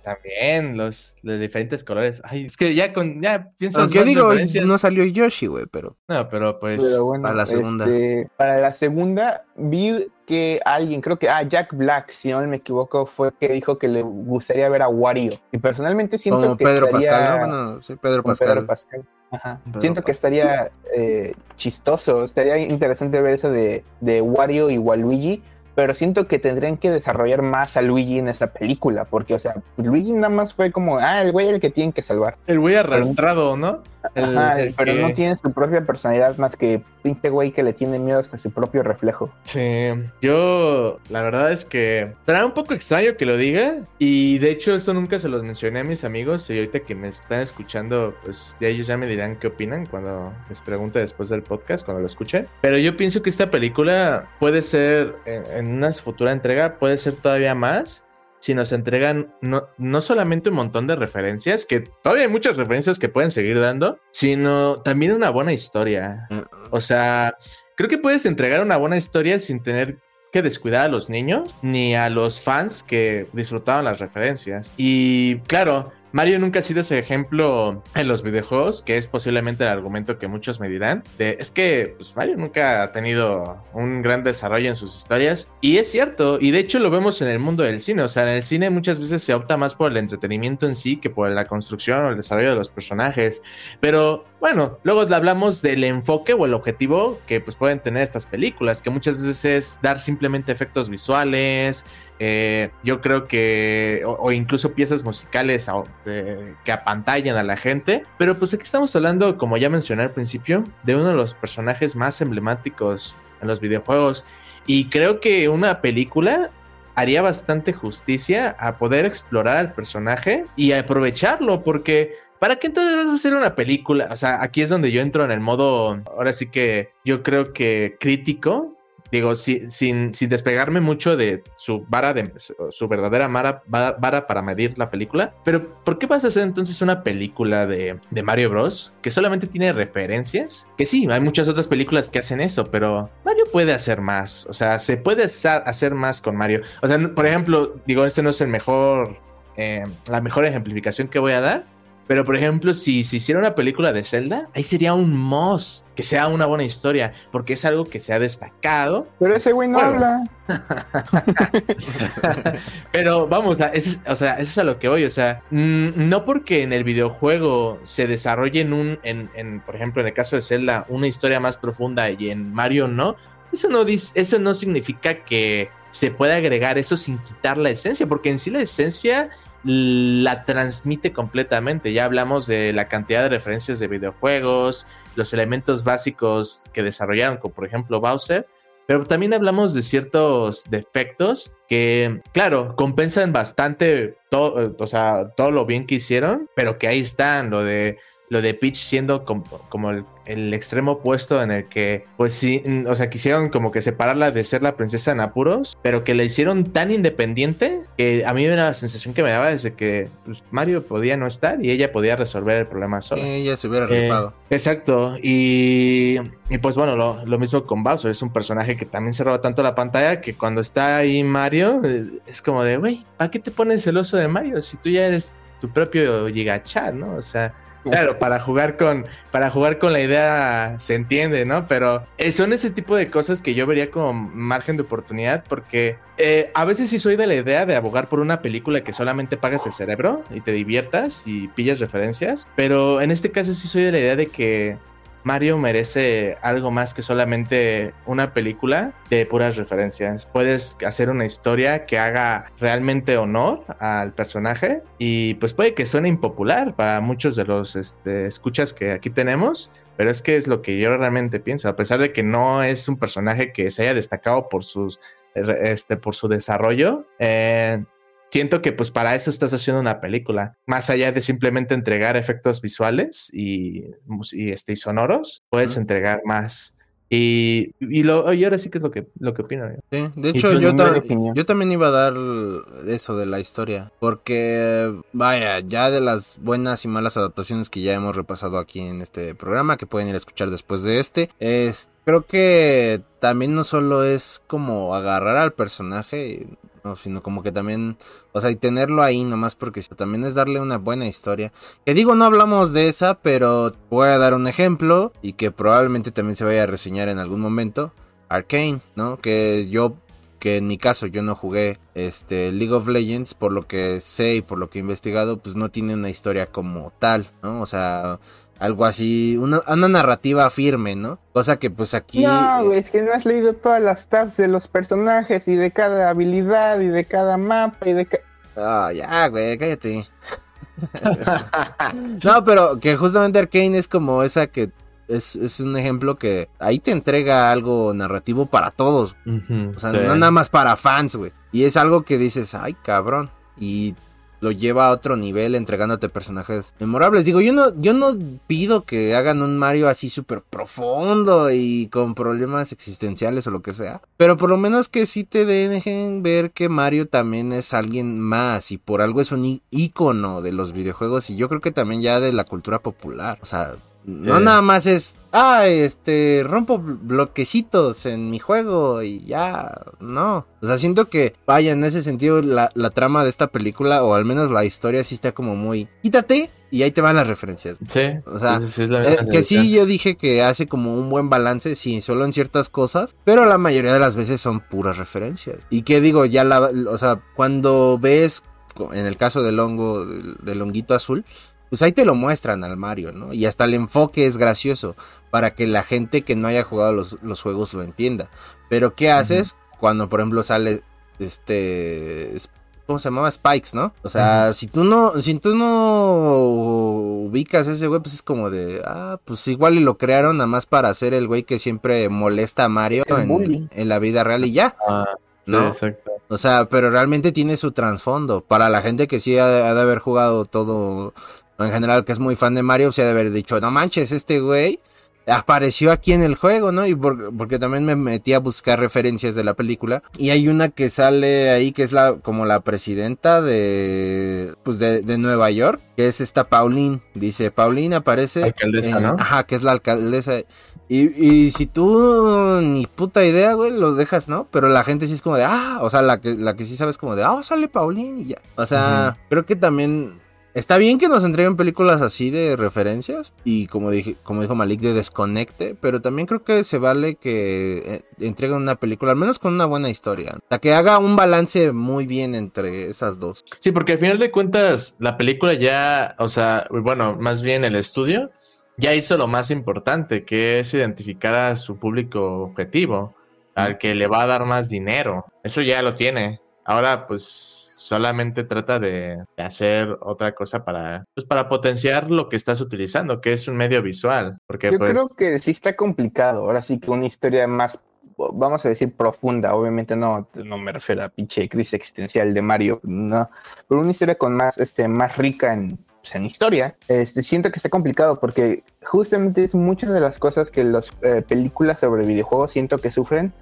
también, los de diferentes colores. Ay, es que ya con, ya piensas Aunque digo, no salió Yoshi, güey, pero. No, pero pues, Pero bueno, para la segunda. este, para la segunda, vi que alguien, creo que, ah, Jack Black, si no me equivoco, fue que dijo que le gustaría ver a Wario. Y personalmente siento Como que Pedro estaría- Pascal, ¿no? Bueno, sí, Pedro Pascal. Pedro Pascal. Ajá. Pedro Siento que estaría eh, chistoso, estaría interesante ver eso de, de Wario y Waluigi, pero siento que tendrían que desarrollar más a Luigi en esa película, porque, o sea, Luigi nada más fue como, ah, el güey el que tienen que salvar. el güey arrastrado, ¿no? El- Ajá, el pero que- no tiene su propia personalidad más que pinche güey que le tiene miedo hasta su propio reflejo. Sí, yo la verdad es que será un poco extraño que lo diga y de hecho esto nunca se los mencioné a mis amigos y ahorita que me están escuchando pues ya ellos ya me dirán qué opinan cuando les pregunte después del podcast, cuando lo escuchen. Pero yo pienso que esta película puede ser en, en una futura entrega puede ser todavía más si nos entregan no, no, solamente un montón de referencias, que todavía hay muchas referencias que pueden seguir dando, sino también una buena historia. Mm. O sea, creo que puedes entregar una buena historia sin tener que descuidar a los niños ni a los fans que disfrutaban las referencias. Y claro, Mario nunca ha sido ese ejemplo en los videojuegos, que es posiblemente el argumento que muchos me dirán. Es que pues, Mario nunca ha tenido un gran desarrollo en sus historias. Y es cierto, y de hecho lo vemos en el mundo del cine. O sea, en el cine muchas veces se opta más por el entretenimiento en sí que por la construcción o el desarrollo de los personajes. Pero bueno, luego hablamos del enfoque o el objetivo que pues, pueden tener estas películas, que muchas veces es dar simplemente efectos visuales, eh, yo creo que, o, incluso piezas musicales este, que apantallan a la gente. Pero pues aquí estamos hablando, como ya mencioné al principio, de uno de los personajes más emblemáticos en los videojuegos. Y creo que una película haría bastante justicia a poder explorar al personaje y aprovecharlo, porque ¿para qué entonces vas a hacer una película? O sea, aquí es donde yo entro en el modo, ahora sí que yo creo que crítico, digo, sin, sin despegarme mucho de su vara, de su verdadera vara, vara, para medir la película. Pero, ¿por qué vas a hacer entonces una película de, de, Mario Bros. que solamente tiene referencias? Que sí, hay muchas otras películas que hacen eso, pero Mario puede hacer más. O sea, se puede hacer más con Mario. O sea, por ejemplo, digo, este no es el mejor, eh, la mejor ejemplificación que voy a dar, pero, por ejemplo, si se hiciera una película de Zelda, ahí sería un must que sea una buena historia, porque es algo que se ha destacado. Pero ese güey no habla. Pero vamos, eso, o sea, eso es a lo que voy. O sea, mm, no porque en el videojuego se desarrolle en un, en, por ejemplo, en el caso de Zelda, una historia más profunda y en Mario no, eso no, eso no significa que se pueda agregar eso sin quitar la esencia, porque en sí la esencia la transmite completamente. Ya hablamos de la cantidad de referencias de videojuegos, los elementos básicos que desarrollaron, como por ejemplo Bowser, pero también hablamos de ciertos defectos que, claro, compensan bastante todo, o sea, todo lo bien que hicieron, pero que ahí están, lo de lo de Peach siendo como, como el, extremo opuesto en el que, pues sí, mm, o sea, quisieron como que separarla de ser la princesa en apuros, pero que la hicieron tan independiente que a mí era la sensación que me daba desde que pues, Mario podía no estar y ella podía resolver el problema sola. ella se hubiera eh, Exacto, y, y pues bueno, lo, lo, mismo con Bowser, es un personaje que también se roba tanto la pantalla que cuando está ahí Mario, eh, es como de, güey, ¿para qué te pones celoso de Mario si tú ya eres tu propio Gigachat, ¿no? O sea, Claro, para jugar con, para jugar con la idea se entiende, ¿no? Pero eh, son ese tipo de cosas que yo vería como margen de oportunidad, porque eh, a veces sí soy de la idea de abogar por una película que solamente pagas el cerebro y te diviertas y pillas referencias, pero en este caso sí soy de la idea de que Mario merece algo más que solamente una película de puras referencias. Puedes hacer una historia que haga realmente honor al personaje y pues puede que suene impopular para muchos de los este, escuchas que aquí tenemos, pero es que es lo que yo realmente pienso, a pesar de que no es un personaje que se haya destacado por sus este, por su desarrollo, eh, siento que pues para eso estás haciendo una película, más allá de simplemente entregar efectos visuales y, y, este, sonoros, puedes entregar más. Y, y, lo, y ahora sí que es lo que, lo que opino. Sí, de hecho yo, yo también iba a dar eso de la historia, porque vaya, ya de las buenas y malas adaptaciones que ya hemos repasado aquí en este programa, que pueden ir a escuchar después de este, es, creo que también no solo es como agarrar al personaje, no, sino como que también, o sea, y tenerlo ahí nomás porque también es darle una buena historia. Que digo, no hablamos de esa, pero voy a dar un ejemplo y que probablemente también se vaya a reseñar en algún momento. Arcane, ¿no? Que yo, que en mi caso yo no jugué este League of Legends, por lo que sé y por lo que he investigado, pues no tiene una historia como tal, ¿no? O sea, algo así, una, narrativa firme, ¿no? Cosa que pues aquí... No, güey, es que no has leído todas las tabs de los personajes y de cada habilidad y de cada mapa y de... Ah, ya, güey, cállate. no, pero que justamente Arkane es como esa que es, es, un ejemplo que ahí te entrega algo narrativo para todos. o sea, no nada más para fans, güey. Y es algo que dices, ay, cabrón. Y lo lleva a otro nivel entregándote personajes memorables. Digo, yo no, yo no pido que hagan un Mario así súper profundo y con problemas existenciales o lo que sea. Pero por lo menos que sí te dejen ver que Mario también es alguien más y por algo es un ícono de los videojuegos y yo creo que también ya de la cultura popular. O sea, no nada más es, ah, este, rompo bloquecitos en mi juego y ya, no. O sea, siento que, vaya, en ese sentido, la, trama de esta película, o al menos la historia, sí está como muy, quítate y ahí te van las referencias. Sí. O sea, eh, que sí, yo dije que hace como un buen balance, sí, solo en ciertas cosas, pero la mayoría de las veces son puras referencias. Y que digo, ya la, o sea, cuando ves, en el caso del hongo, del honguito azul, pues ahí te lo muestran al Mario, ¿no? Y hasta el enfoque es gracioso para que la gente que no haya jugado los, juegos lo entienda. Pero ¿qué haces cuando, por ejemplo, sale este... ¿Cómo se llamaba? Spikes, ¿no? O sea, si tú no, si tú no ubicas ese güey, pues es como de, ah, pues igual y lo crearon nada más para hacer el güey que siempre molesta a Mario en, en, la vida real y ya. Ah, ¿no? exacto. O sea, pero realmente tiene su trasfondo. Para la gente que sí ha de haber jugado todo en general que es muy fan de Mario, se ha de haber dicho, no manches, este güey apareció aquí en el juego, ¿no? Y porque también me metí a buscar referencias de la película. Y hay una que sale ahí que es la como la presidenta de pues de, Nueva York, que es esta Pauline. Dice, Pauline aparece. Alcaldesa, ¿no? Ajá, que es la alcaldesa. Y, y, si tú ni puta idea, güey, lo dejas, ¿no? Pero la gente sí es como de, ah, o sea, la que, la que sí sabes como de, ah, sale Pauline y ya. O sea, creo que también Está bien que nos entreguen películas así de referencias y como dije, como dijo Malik de desconecte, pero también creo que se vale que eh, entreguen una película al menos con una buena historia, sea, que haga un balance muy bien entre esas dos. Sí, porque al final de cuentas la película ya, o sea, bueno, más bien el estudio ya hizo lo más importante, que es identificar a su público objetivo, al que le va a dar más dinero. Eso ya lo tiene. Ahora pues solamente trata de, hacer otra cosa para, pues, para potenciar lo que estás utilizando, que es un medio visual. Porque, Yo pues, creo que sí está complicado. Ahora sí que una historia más, vamos a decir, profunda. Obviamente no, no me refiero a pinche crisis existencial de Mario, no. Pero una historia con más, este, más rica en, pues, en historia, este, siento que está complicado porque justamente es muchas de las cosas que las eh, películas sobre videojuegos siento que sufren,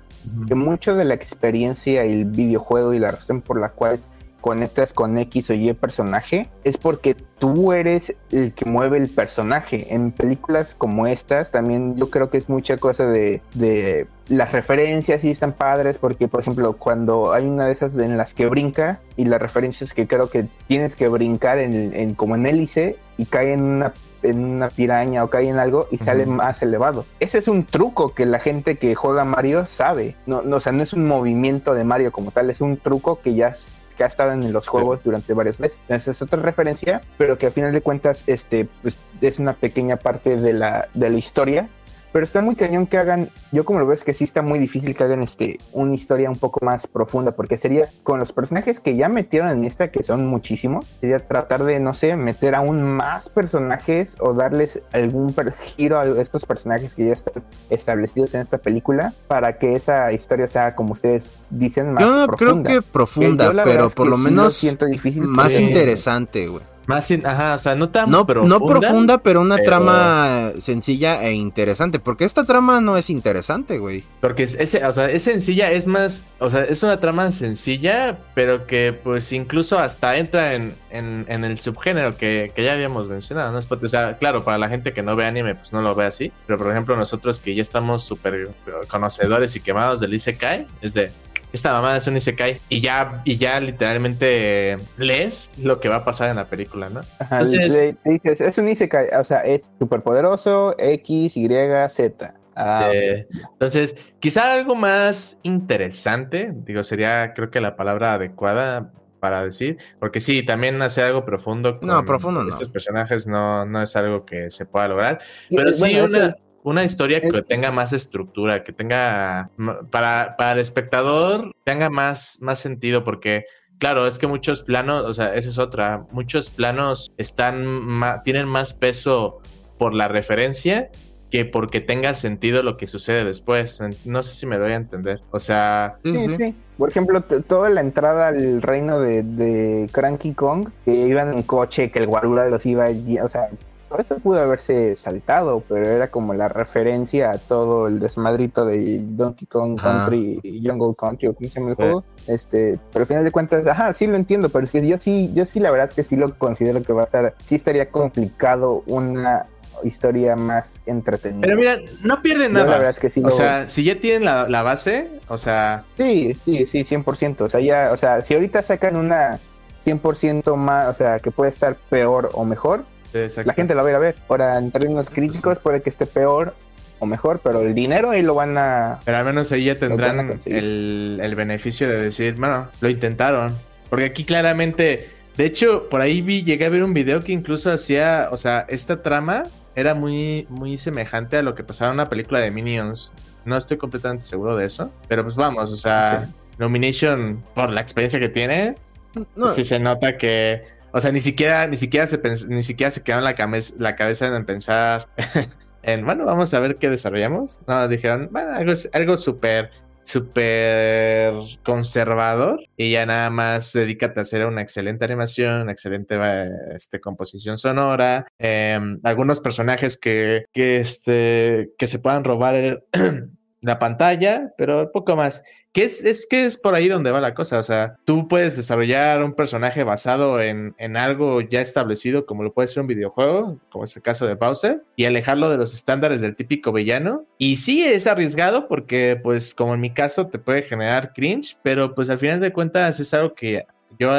que mucho de la experiencia y el videojuego y la razón por la cual conectas con X o Y personaje, es porque tú eres el que mueve el personaje. En películas como estas, también yo creo que es mucha cosa de, de las referencias y están padres, porque por ejemplo, cuando hay una de esas en las que brinca, y las referencias que creo que tienes que brincar en, en como en hélice y cae en una en una piraña o cae en algo y sale más elevado. Ese es un truco que la gente que juega Mario sabe. No, no, o sea, no es un movimiento de Mario como tal, es un truco que ya que ha estado en los juegos durante varias veces. Esa es otra referencia, pero que a final de cuentas este, pues, es una pequeña parte de la, de la historia pero está muy cañón que hagan, yo como lo veo es que sí está muy difícil que hagan este, una historia un poco más profunda, porque sería con los personajes que ya metieron en esta, que son muchísimos, sería tratar de, no sé, meter aún más personajes o darles algún giro a estos personajes que ya están establecidos en esta película, para que esa historia sea, como ustedes dicen, más yo no creo que profunda, pero por lo menos siento difícil más interesante, güey. Más, ajá, o sea, no tan no, profunda. No profunda, pero una trama sencilla e interesante. Porque esta trama no es interesante, güey. Porque es, o sea, es sencilla, es más, o sea, es una trama sencilla, pero que pues incluso hasta entra en, en, el subgénero que, que, ya habíamos mencionado, ¿no? O sea, claro, para la gente que no ve anime, pues no lo ve así. Pero por ejemplo, nosotros que ya estamos súper conocedores y quemados del Isekai, es de, esta mamada es un Isekai y ya, y ya literalmente lees lo que va a pasar en la película, ¿no? Entonces, es un Isekai, o sea, es súper poderoso, X, Y, Z. Ah, entonces, quizá algo más interesante, digo, sería creo que la palabra adecuada para decir, porque sí, también hacer algo profundo con no, profundo estos personajes no, no es algo que se pueda lograr, pero sí una una historia que tenga más estructura, que tenga para, para el espectador tenga más, más sentido, porque claro, es que muchos planos, o sea, esa es otra, muchos planos están tienen más peso por la referencia que porque tenga sentido lo que sucede después. No sé si me doy a entender. O sea... Sí, sí. Por ejemplo, toda la entrada al reino de, de Cranky Kong, que iban en coche, que el guarura los iba... O sea, eso pudo haberse saltado, pero era como la referencia a todo el desmadrito de Donkey Kong Country y Jungle Country, o como se llama el juego. Este, pero al final de cuentas, ajá, sí lo entiendo, pero es que yo sí, yo sí la verdad es que sí lo considero que va a estar, sí estaría complicado una historia más entretenida. Pero mira, no pierden nada. la verdad es que sí o sea, si ya tienen la, base, o sea... Sí, sí, sí, 100%. O sea, ya, o sea, si ahorita sacan una 100% más, o sea, que puede estar peor o mejor, la gente la va a ir a ver. Ahora, en términos críticos, puede que esté peor o mejor, pero el dinero ahí lo van a. Pero al menos ahí ya tendrán el, el, beneficio de decir, bueno, lo intentaron. Porque aquí claramente, de hecho, por ahí vi, llegué a ver un video que incluso hacía, o sea, esta trama era muy, muy semejante a lo que pasaba en una película de Minions. No estoy completamente seguro de eso, pero pues vamos, o sea, Nomination, por la experiencia que tiene, no. sí se nota que o sea, ni siquiera, ni siquiera se ni siquiera se quedó en la, cabeza, la cabeza en pensar en, bueno, vamos a ver qué desarrollamos. No, dijeron, bueno, algo, algo súper, súper conservador y ya nada más dedícate a hacer una excelente animación, una excelente este, composición sonora, em, algunos personajes que, que, este, que se puedan robar la pantalla, pero poco más. ¿Qué es, es, que es por ahí donde va la cosa. O sea, tú puedes desarrollar un personaje basado en, en, algo ya establecido, como lo puede ser un videojuego, como es el caso de Bowser, y alejarlo de los estándares del típico villano. Y sí es arriesgado porque, pues, como en mi caso, te puede generar cringe, pero pues al final de cuentas es algo que yo,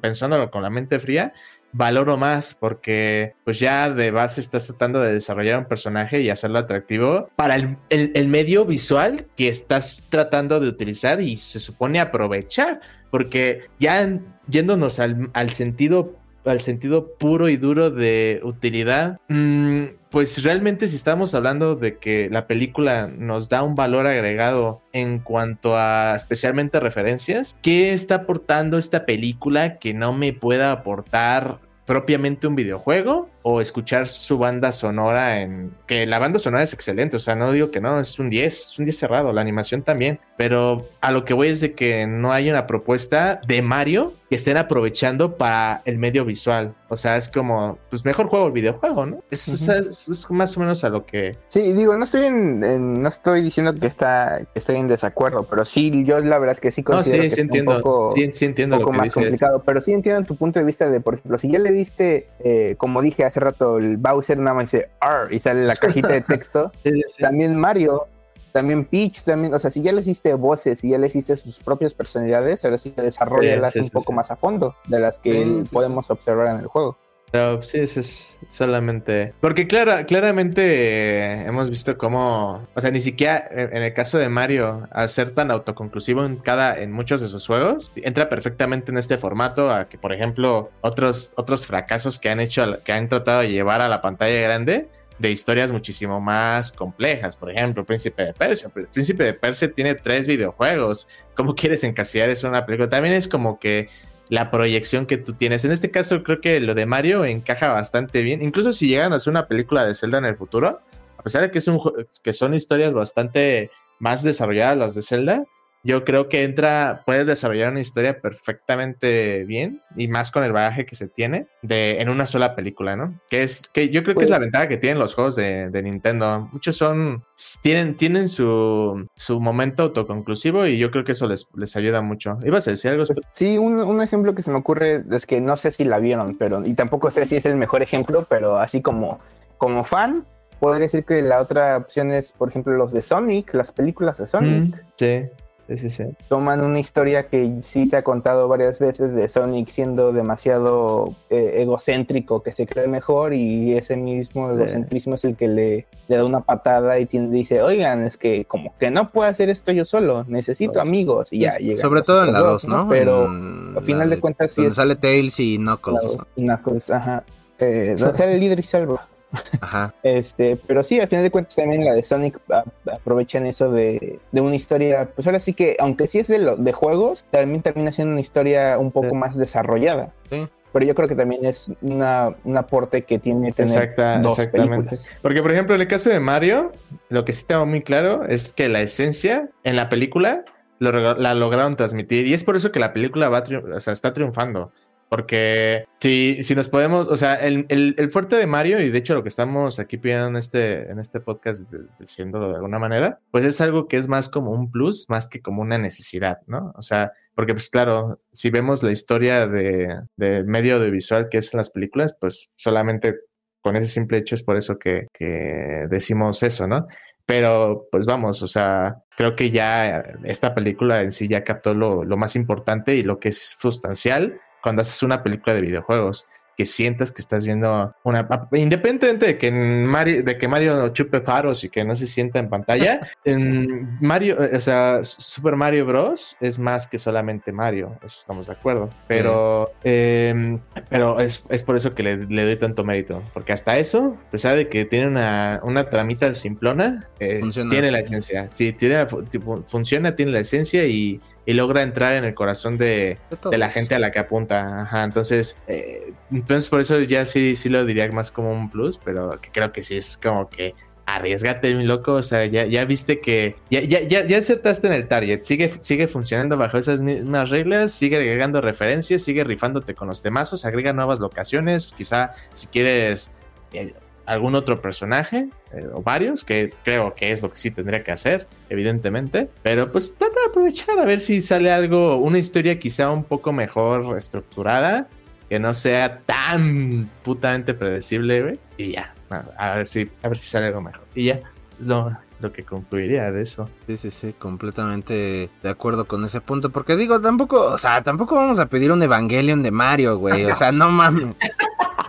pensándolo con la mente fría, valoro más porque pues ya de base estás tratando de desarrollar un personaje y hacerlo atractivo para el, medio visual que estás tratando de utilizar y se supone aprovechar porque ya yéndonos al, al sentido al sentido puro y duro de utilidad, mm, pues realmente si estamos hablando de que la película nos da un valor agregado en cuanto a especialmente referencias, ¿qué está aportando esta película que no me pueda aportar propiamente un videojuego o escuchar su banda sonora en que la banda sonora es excelente, o sea, no digo que no, es un 10, es un 10 cerrado, la animación también, pero a lo que voy es de que no hay una propuesta de Mario que estén aprovechando para el medio visual, o sea, es como, pues mejor juego el videojuego, ¿no? Es, es, más o menos a lo que... Sí, digo, no estoy en, no estoy diciendo que está que estoy en desacuerdo, pero sí, yo la verdad es que sí considero que entiendo, un poco, sí, entiendo un poco más complicado, pero sí entiendo tu punto de vista de, por ejemplo, si ya le diste, eh, como dije hace rato, el Bowser nada más dice R y sale la cajita de texto. También Mario, también Peach, también, o sea, si ya le hiciste voces, y ya le hiciste sus propias personalidades, ahora sí que desarrollalas un poco más a fondo de las que podemos observar en el juego. Pero sí, eso es solamente. Porque claro, claramente eh, hemos visto cómo. O sea, ni siquiera en el caso de Mario, al ser tan autoconclusivo en cada, en muchos de sus juegos, entra perfectamente en este formato. A que, por ejemplo, otros, otros fracasos que han hecho, que han tratado de llevar a la pantalla grande de historias muchísimo más complejas. Por ejemplo, Príncipe de Persia. Príncipe de Persia tiene tres videojuegos. ¿Cómo quieres encasillar eso en una película? También es como que la proyección que tú tienes. En este caso, creo que lo de Mario encaja bastante bien. Incluso si llegan a hacer una película de Zelda en el futuro, a pesar de que, es un, que son historias bastante más desarrolladas las de Zelda, yo creo que entra, puede desarrollar una historia perfectamente bien y más con el bagaje que se tiene de, en una sola película, ¿no? Que es, que yo creo que es la pues ventaja que tienen los juegos de, Nintendo. Muchos son, tienen, tienen su, su, momento autoconclusivo y yo creo que eso les, les ayuda mucho. ¿Ibas a decir algo? Pues sí, un, un, ejemplo que se me ocurre es que no sé si la vieron, pero, y tampoco sé si es el mejor ejemplo, pero así como, como fan, podría decir que la otra opción es, por ejemplo, los de Sonic, las películas de Sonic. Mm, sí. Toman una historia que sí se ha contado varias veces de Sonic siendo demasiado eh, egocéntrico, que se cree mejor y ese mismo egocentrismo es el que le, le da una patada y dice, oigan, es que como que no puedo hacer esto yo solo, necesito pues, amigos y ya llega. Sobre todo en la 2, ¿no? Pero al final de cuentas sí. sale Tails y Knuckles. y Knuckles, ajá. Eh, sale el líder y salva. Ajá. Este, pero sí, al final de cuentas también la de Sonic aprovechan eso de, una historia, pues ahora sí que, aunque sí es de, de juegos, también termina siendo una historia un poco más desarrollada. Sí. pero yo creo que también es una, un aporte que tiene tener Exacta, dos exactamente. películas. Porque, por ejemplo, en el caso de Mario, lo que sí tengo muy claro es que la esencia en la película lo la lograron transmitir y es por eso que la película va o sea, está triunfando. Porque si, si nos podemos, o sea, el, el- el fuerte de Mario, y de hecho lo que estamos aquí pidiendo en este, en este podcast, de- diciéndolo de alguna manera, pues es algo que es más como un plus, más que como una necesidad, ¿no? O sea, porque pues claro, si vemos la historia de, del medio audiovisual que es las películas, pues solamente con ese simple hecho es por eso que, que decimos eso, ¿no? Pero pues vamos, o sea, creo que ya esta película en sí ya captó lo, lo más importante y lo que es sustancial cuando haces una película de videojuegos, que sientas que estás viendo una... Independientemente de que, Mario, de que Mario chupe faros y que no se sienta en pantalla, en Mario, eh, o sea, Super Mario Bros. es más que solamente Mario, eso estamos de acuerdo. Pero, eh, pero es, es por eso que le, le doy tanto mérito, porque hasta eso, a pesar de que tiene una, una tramita simplona, eh, tiene la esencia. Sí, tiene tipo, funciona, tiene la esencia y, y logra entrar en el corazón de, de la gente a la que apunta. Ajá, entonces, eh, entonces por eso ya sí, sí lo diría más como un plus, pero que creo que sí es como que arriesgate, mi loco. O sea, ya, ya viste que ya, ya, ya, ya acertaste en el target. Sigue, sigue funcionando bajo esas mismas reglas, sigue agregando referencias, sigue rifándote con los temazos, agrega nuevas locaciones. Quizá si quieres eh, algún otro personaje eh, o varios, que creo que es lo que sí tendría que hacer, evidentemente. Pero pues trata de aprovechar a ver si sale algo, una historia quizá un poco mejor estructurada, que no sea tan putamente predecible. Y ya, a ver si, a ver si sale algo mejor. Y ya, es lo, lo que concluiría de eso. Sí, sí, sí, completamente de acuerdo con ese punto. Porque digo, tampoco, o sea, tampoco vamos a pedir un Evangelion de Mario, güey. O sea, no mames.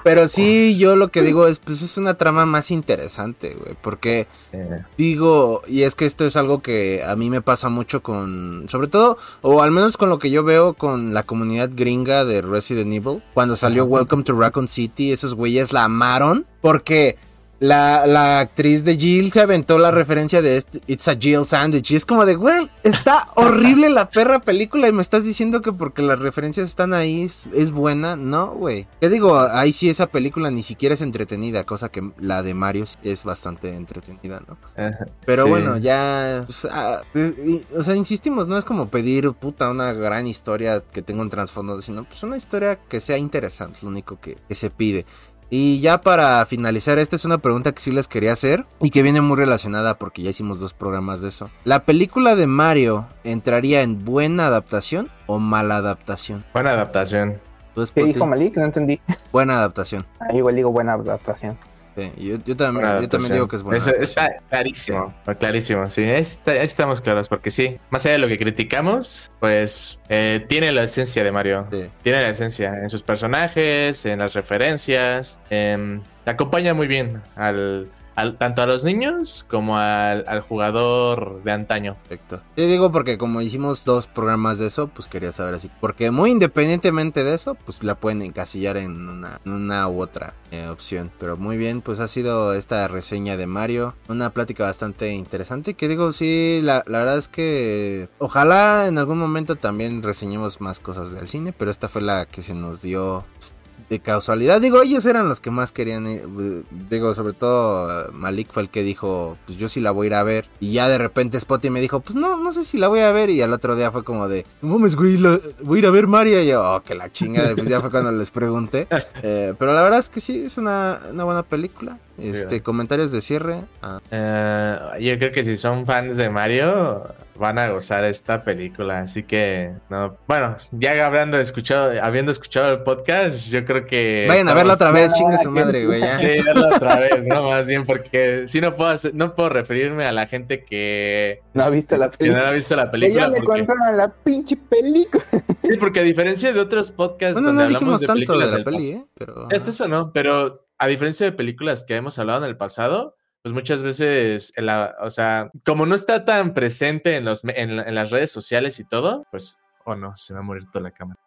Pero sí, yo lo que digo es, pues es una trama más interesante, güey. Porque Eh, digo, y es que esto es algo que a mí me pasa mucho con, sobre todo, o al menos con lo que yo veo con la comunidad gringa de Resident Evil. Cuando salió Welcome to Raccoon City, esos güeyes la amaron porque la, la actriz de Jill se aventó la referencia de este, It's a Jill Sandwich. Y es como de, güey, está horrible la perra película y me estás diciendo que porque las referencias están ahí es, es buena. No, güey. Te digo, ahí sí esa película ni siquiera es entretenida, cosa que la de Mario es bastante entretenida, ¿no? ajá, Pero sí. bueno, ya. O sea, y- o sea, insistimos, no es como pedir puta una gran historia que tenga un trasfondo, sino pues una historia que sea interesante, es lo único que, que se pide. Y ya para finalizar, esta es una pregunta que sí les quería hacer y que viene muy relacionada porque ya hicimos dos programas de eso. ¿La película de Mario entraría en buena adaptación o mala adaptación? Buena adaptación. ¿Tú, ¿Qué dijo Malik? No entendí. Buena adaptación. Ah, igual digo buena adaptación. Sí, yo, yo también, yo digo que es Eso adaptación. está clarísimo, clarísimo, sí, está- estamos claros, porque sí, más allá de lo que criticamos, pues eh, tiene la esencia de Mario. Sí. Tiene la esencia en sus personajes, en las referencias. em, acompaña muy bien al, al- tanto a los niños como al, al jugador de antaño. Perfecto. Te digo porque como hicimos dos programas de eso, pues quería saber así. Porque muy independientemente de eso, pues la pueden encasillar en una, una u otra eh, opción. Pero muy bien, pues ha sido esta reseña de Mario. Una plática bastante interesante. Que digo, sí, la, la verdad es que ojalá en algún momento también reseñemos más cosas del cine. Pero esta fue la que se nos dio pues, de casualidad. Digo, ellos eran los que más querían. ir, eh, Digo, sobre todo eh, Malik fue el que dijo, pues yo sí la voy a ir a ver. Y ya de repente Spotty me dijo, pues no, no sé si la voy a ver. Y al otro día fue como de, no mames, güey, la- voy a ir a ver Mario. Y yo, oh, que la chinga. Pues ya fue cuando les pregunté. Eh, pero la verdad es que sí, es una, una buena película. Este, Sí. comentarios de cierre. Ah, Eh, yo creo que si son fans de Mario, van a gozar esta película. Así que, no. Bueno, ya hablando escuchado, habiendo escuchado el podcast, yo creo que. Vayan a verla otra vez, chingue su madre, güey. Sí, verla otra vez, no más bien, porque si no puedo, hacer- no puedo referirme a la gente que. No ha visto la que no película. ha visto la película. ya me porque, contaron la pinche película. sí, porque a diferencia de otros podcasts Bueno, donde no hablamos dijimos de tanto de películas la peli, ¿eh? Pero... Esto eso no, pero a diferencia de películas que hemos hablado en el pasado, pues muchas veces, en la, o sea, como no está tan presente en, los, me- en, la- en las redes sociales y todo, pues, oh no, se va a morir toda la cámara.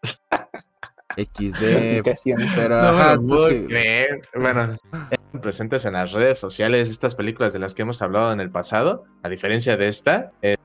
XD. Pero, No ajá, lo tú puedo sí. creer. Bueno, están presentes en las redes sociales estas películas de las que hemos hablado en el pasado, a diferencia de esta. eh,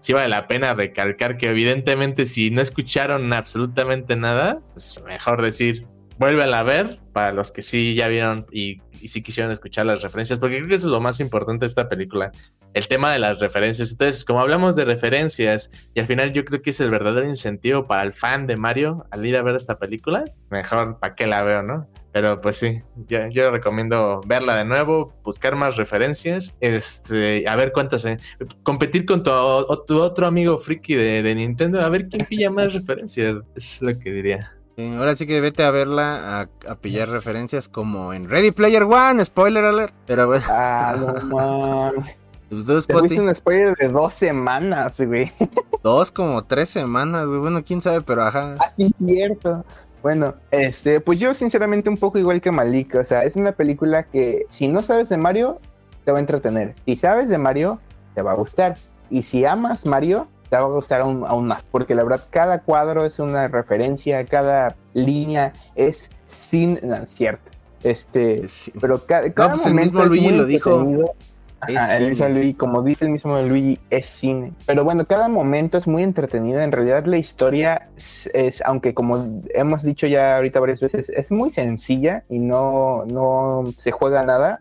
sí vale la pena recalcar que evidentemente si no escucharon absolutamente nada, es mejor decir, vuélvela a ver para los que sí ya vieron y, y sí quisieron escuchar las referencias, porque creo que eso es lo más importante de esta película, el tema de las referencias. Entonces, como hablamos de referencias y al final yo creo que es el verdadero incentivo para el fan de Mario al ir a ver esta película, mejor para qué la veo, ¿no? Pero pues sí, yo, yo recomiendo verla de nuevo, buscar más referencias, este, a ver cuántas, eh, competir con tu, otro amigo friki de Nintendo, a ver quién pilla más referencias, es lo que diría. Ahora sí que vete a verla, a, a pillar referencias como en Ready Player One, spoiler alert. Pero bueno, Ah, no los dos, un spoiler de dos semanas, güey. dos como tres semanas, güey. Bueno, quién sabe, pero ajá. Ah, sí, cierto. Bueno, este, pues yo sinceramente un poco igual que Malik, o sea, es una película que si no sabes de Mario, te va a entretener. Si sabes de Mario, te va a gustar. Y si amas Mario, te va a gustar aún, aún más, porque la verdad cada cuadro es una referencia, cada línea es sin, no, es cierto. Este, Sí. pero ca- cada, pues el momento mismo es Luigi lo dijo. Ajá, el mismo. Luigi, como dice el mismo Luigi, es cine. Pero bueno, cada momento es muy entretenido. En realidad la historia es, es- aunque como hemos dicho ya ahorita varias veces, es muy sencilla y no, no se juega nada.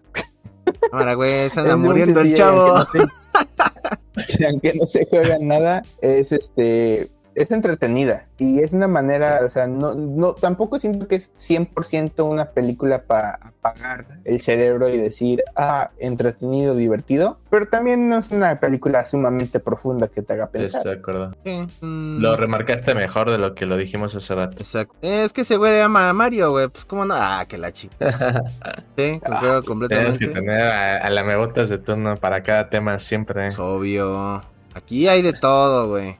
Ahora, güey, se anda muriendo el chavo. No aunque no se juega nada, es este... Es entretenida y es una manera, o sea, no, no, tampoco siento que es 100% una película para apagar el cerebro y decir, ah, entretenido, divertido, pero también no es una película sumamente profunda que te haga pensar. Estoy de acuerdo. Sí, mm, Lo remarcaste mejor de lo que lo dijimos hace rato. Exacto. Es que ese güey ama a Mario, güey. Pues cómo no. Ah, que la chica. Sí, concuerdo Tienes completamente. que tener a, a la mebotas de turno para cada tema siempre. Es obvio. Aquí hay de todo, güey.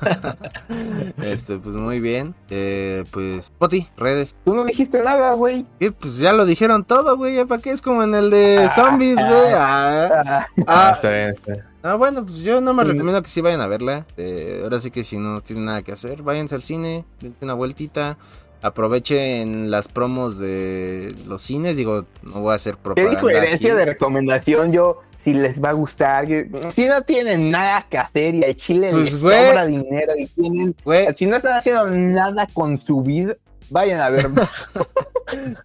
este, pues muy bien. Eh, pues, Poti, redes. Tú no dijiste nada, güey. Eh, pues ya lo dijeron todo, güey. ¿ya ¿Para qué? Es como en el de zombies, güey. Ah, Ah, Ah, ah, está bien, está bien. ah, bueno, pues yo no me Sí. recomiendo que sí vayan a verla. Eh, ahora sí que si no tienen nada que hacer, váyanse al cine, dense una vueltita. Aprovechen las promos de los cines. Digo, no voy a hacer Qué propaganda. diferencia aquí. de recomendación, yo, si les va a gustar, si no tienen nada que hacer y a Chile Pues, les sobra dinero y tienen, si no están haciendo nada con su vida, vayan a ver.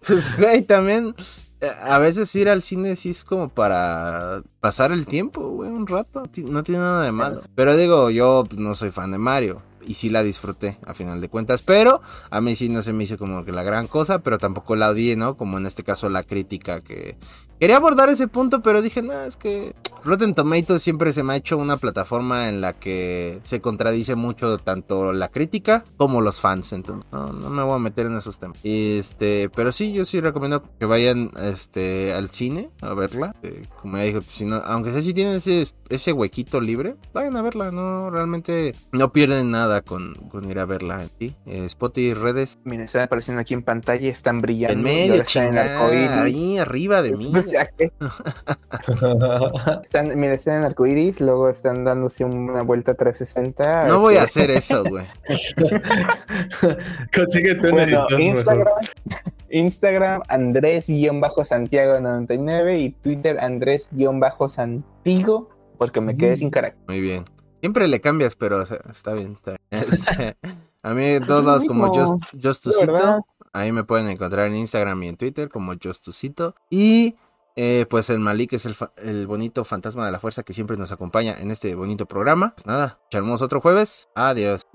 Pues, güey, también. eh, A veces ir al cine sí es como para pasar el tiempo, güey, un rato. No tiene nada de malo. Pero digo, yo pues, no soy fan de Mario. Y sí la disfruté, a final de cuentas. Pero a mí sí no se me hizo como que la gran cosa. Pero tampoco la odié, ¿no? Como en este caso la crítica que... Quería abordar ese punto, pero dije, no, es que Rotten Tomatoes siempre se me ha hecho una plataforma en la que se contradice mucho tanto la crítica como los fans. Entonces, no, no me voy a meter en esos temas. Este, pero sí, yo sí recomiendo que vayan este, al cine a verla. Eh, como ya dije, pues, si no, aunque sé si tienen ese, ese huequito libre, vayan a verla. No, realmente no pierden nada con, con ir a verla. ¿sí? Eh, Spotty, redes, Miren, están apareciendo aquí en pantalla, están brillando. en y medio, en chingada, arcoíris. ahí arriba de mí. Están, mira, están en arcoiris, luego están dándose una vuelta 360. No voy a este, hacer eso, güey. Consíguete un Bueno. Instagram, Instagram Andrés-Santiago99 y Twitter Andrés-Santigo, porque me quedé Mm. sin carácter. Muy bien. Siempre le cambias, pero o sea, está bien. Está bien. Este, a mí en todos lados como Just, Justusito. Ahí me pueden encontrar en Instagram y en Twitter como Justusito. Y eh, pues el Malik es el, fa- el bonito fantasma de la fuerza que siempre nos acompaña en este bonito programa. Pues nada, echaremos otro jueves. Adiós.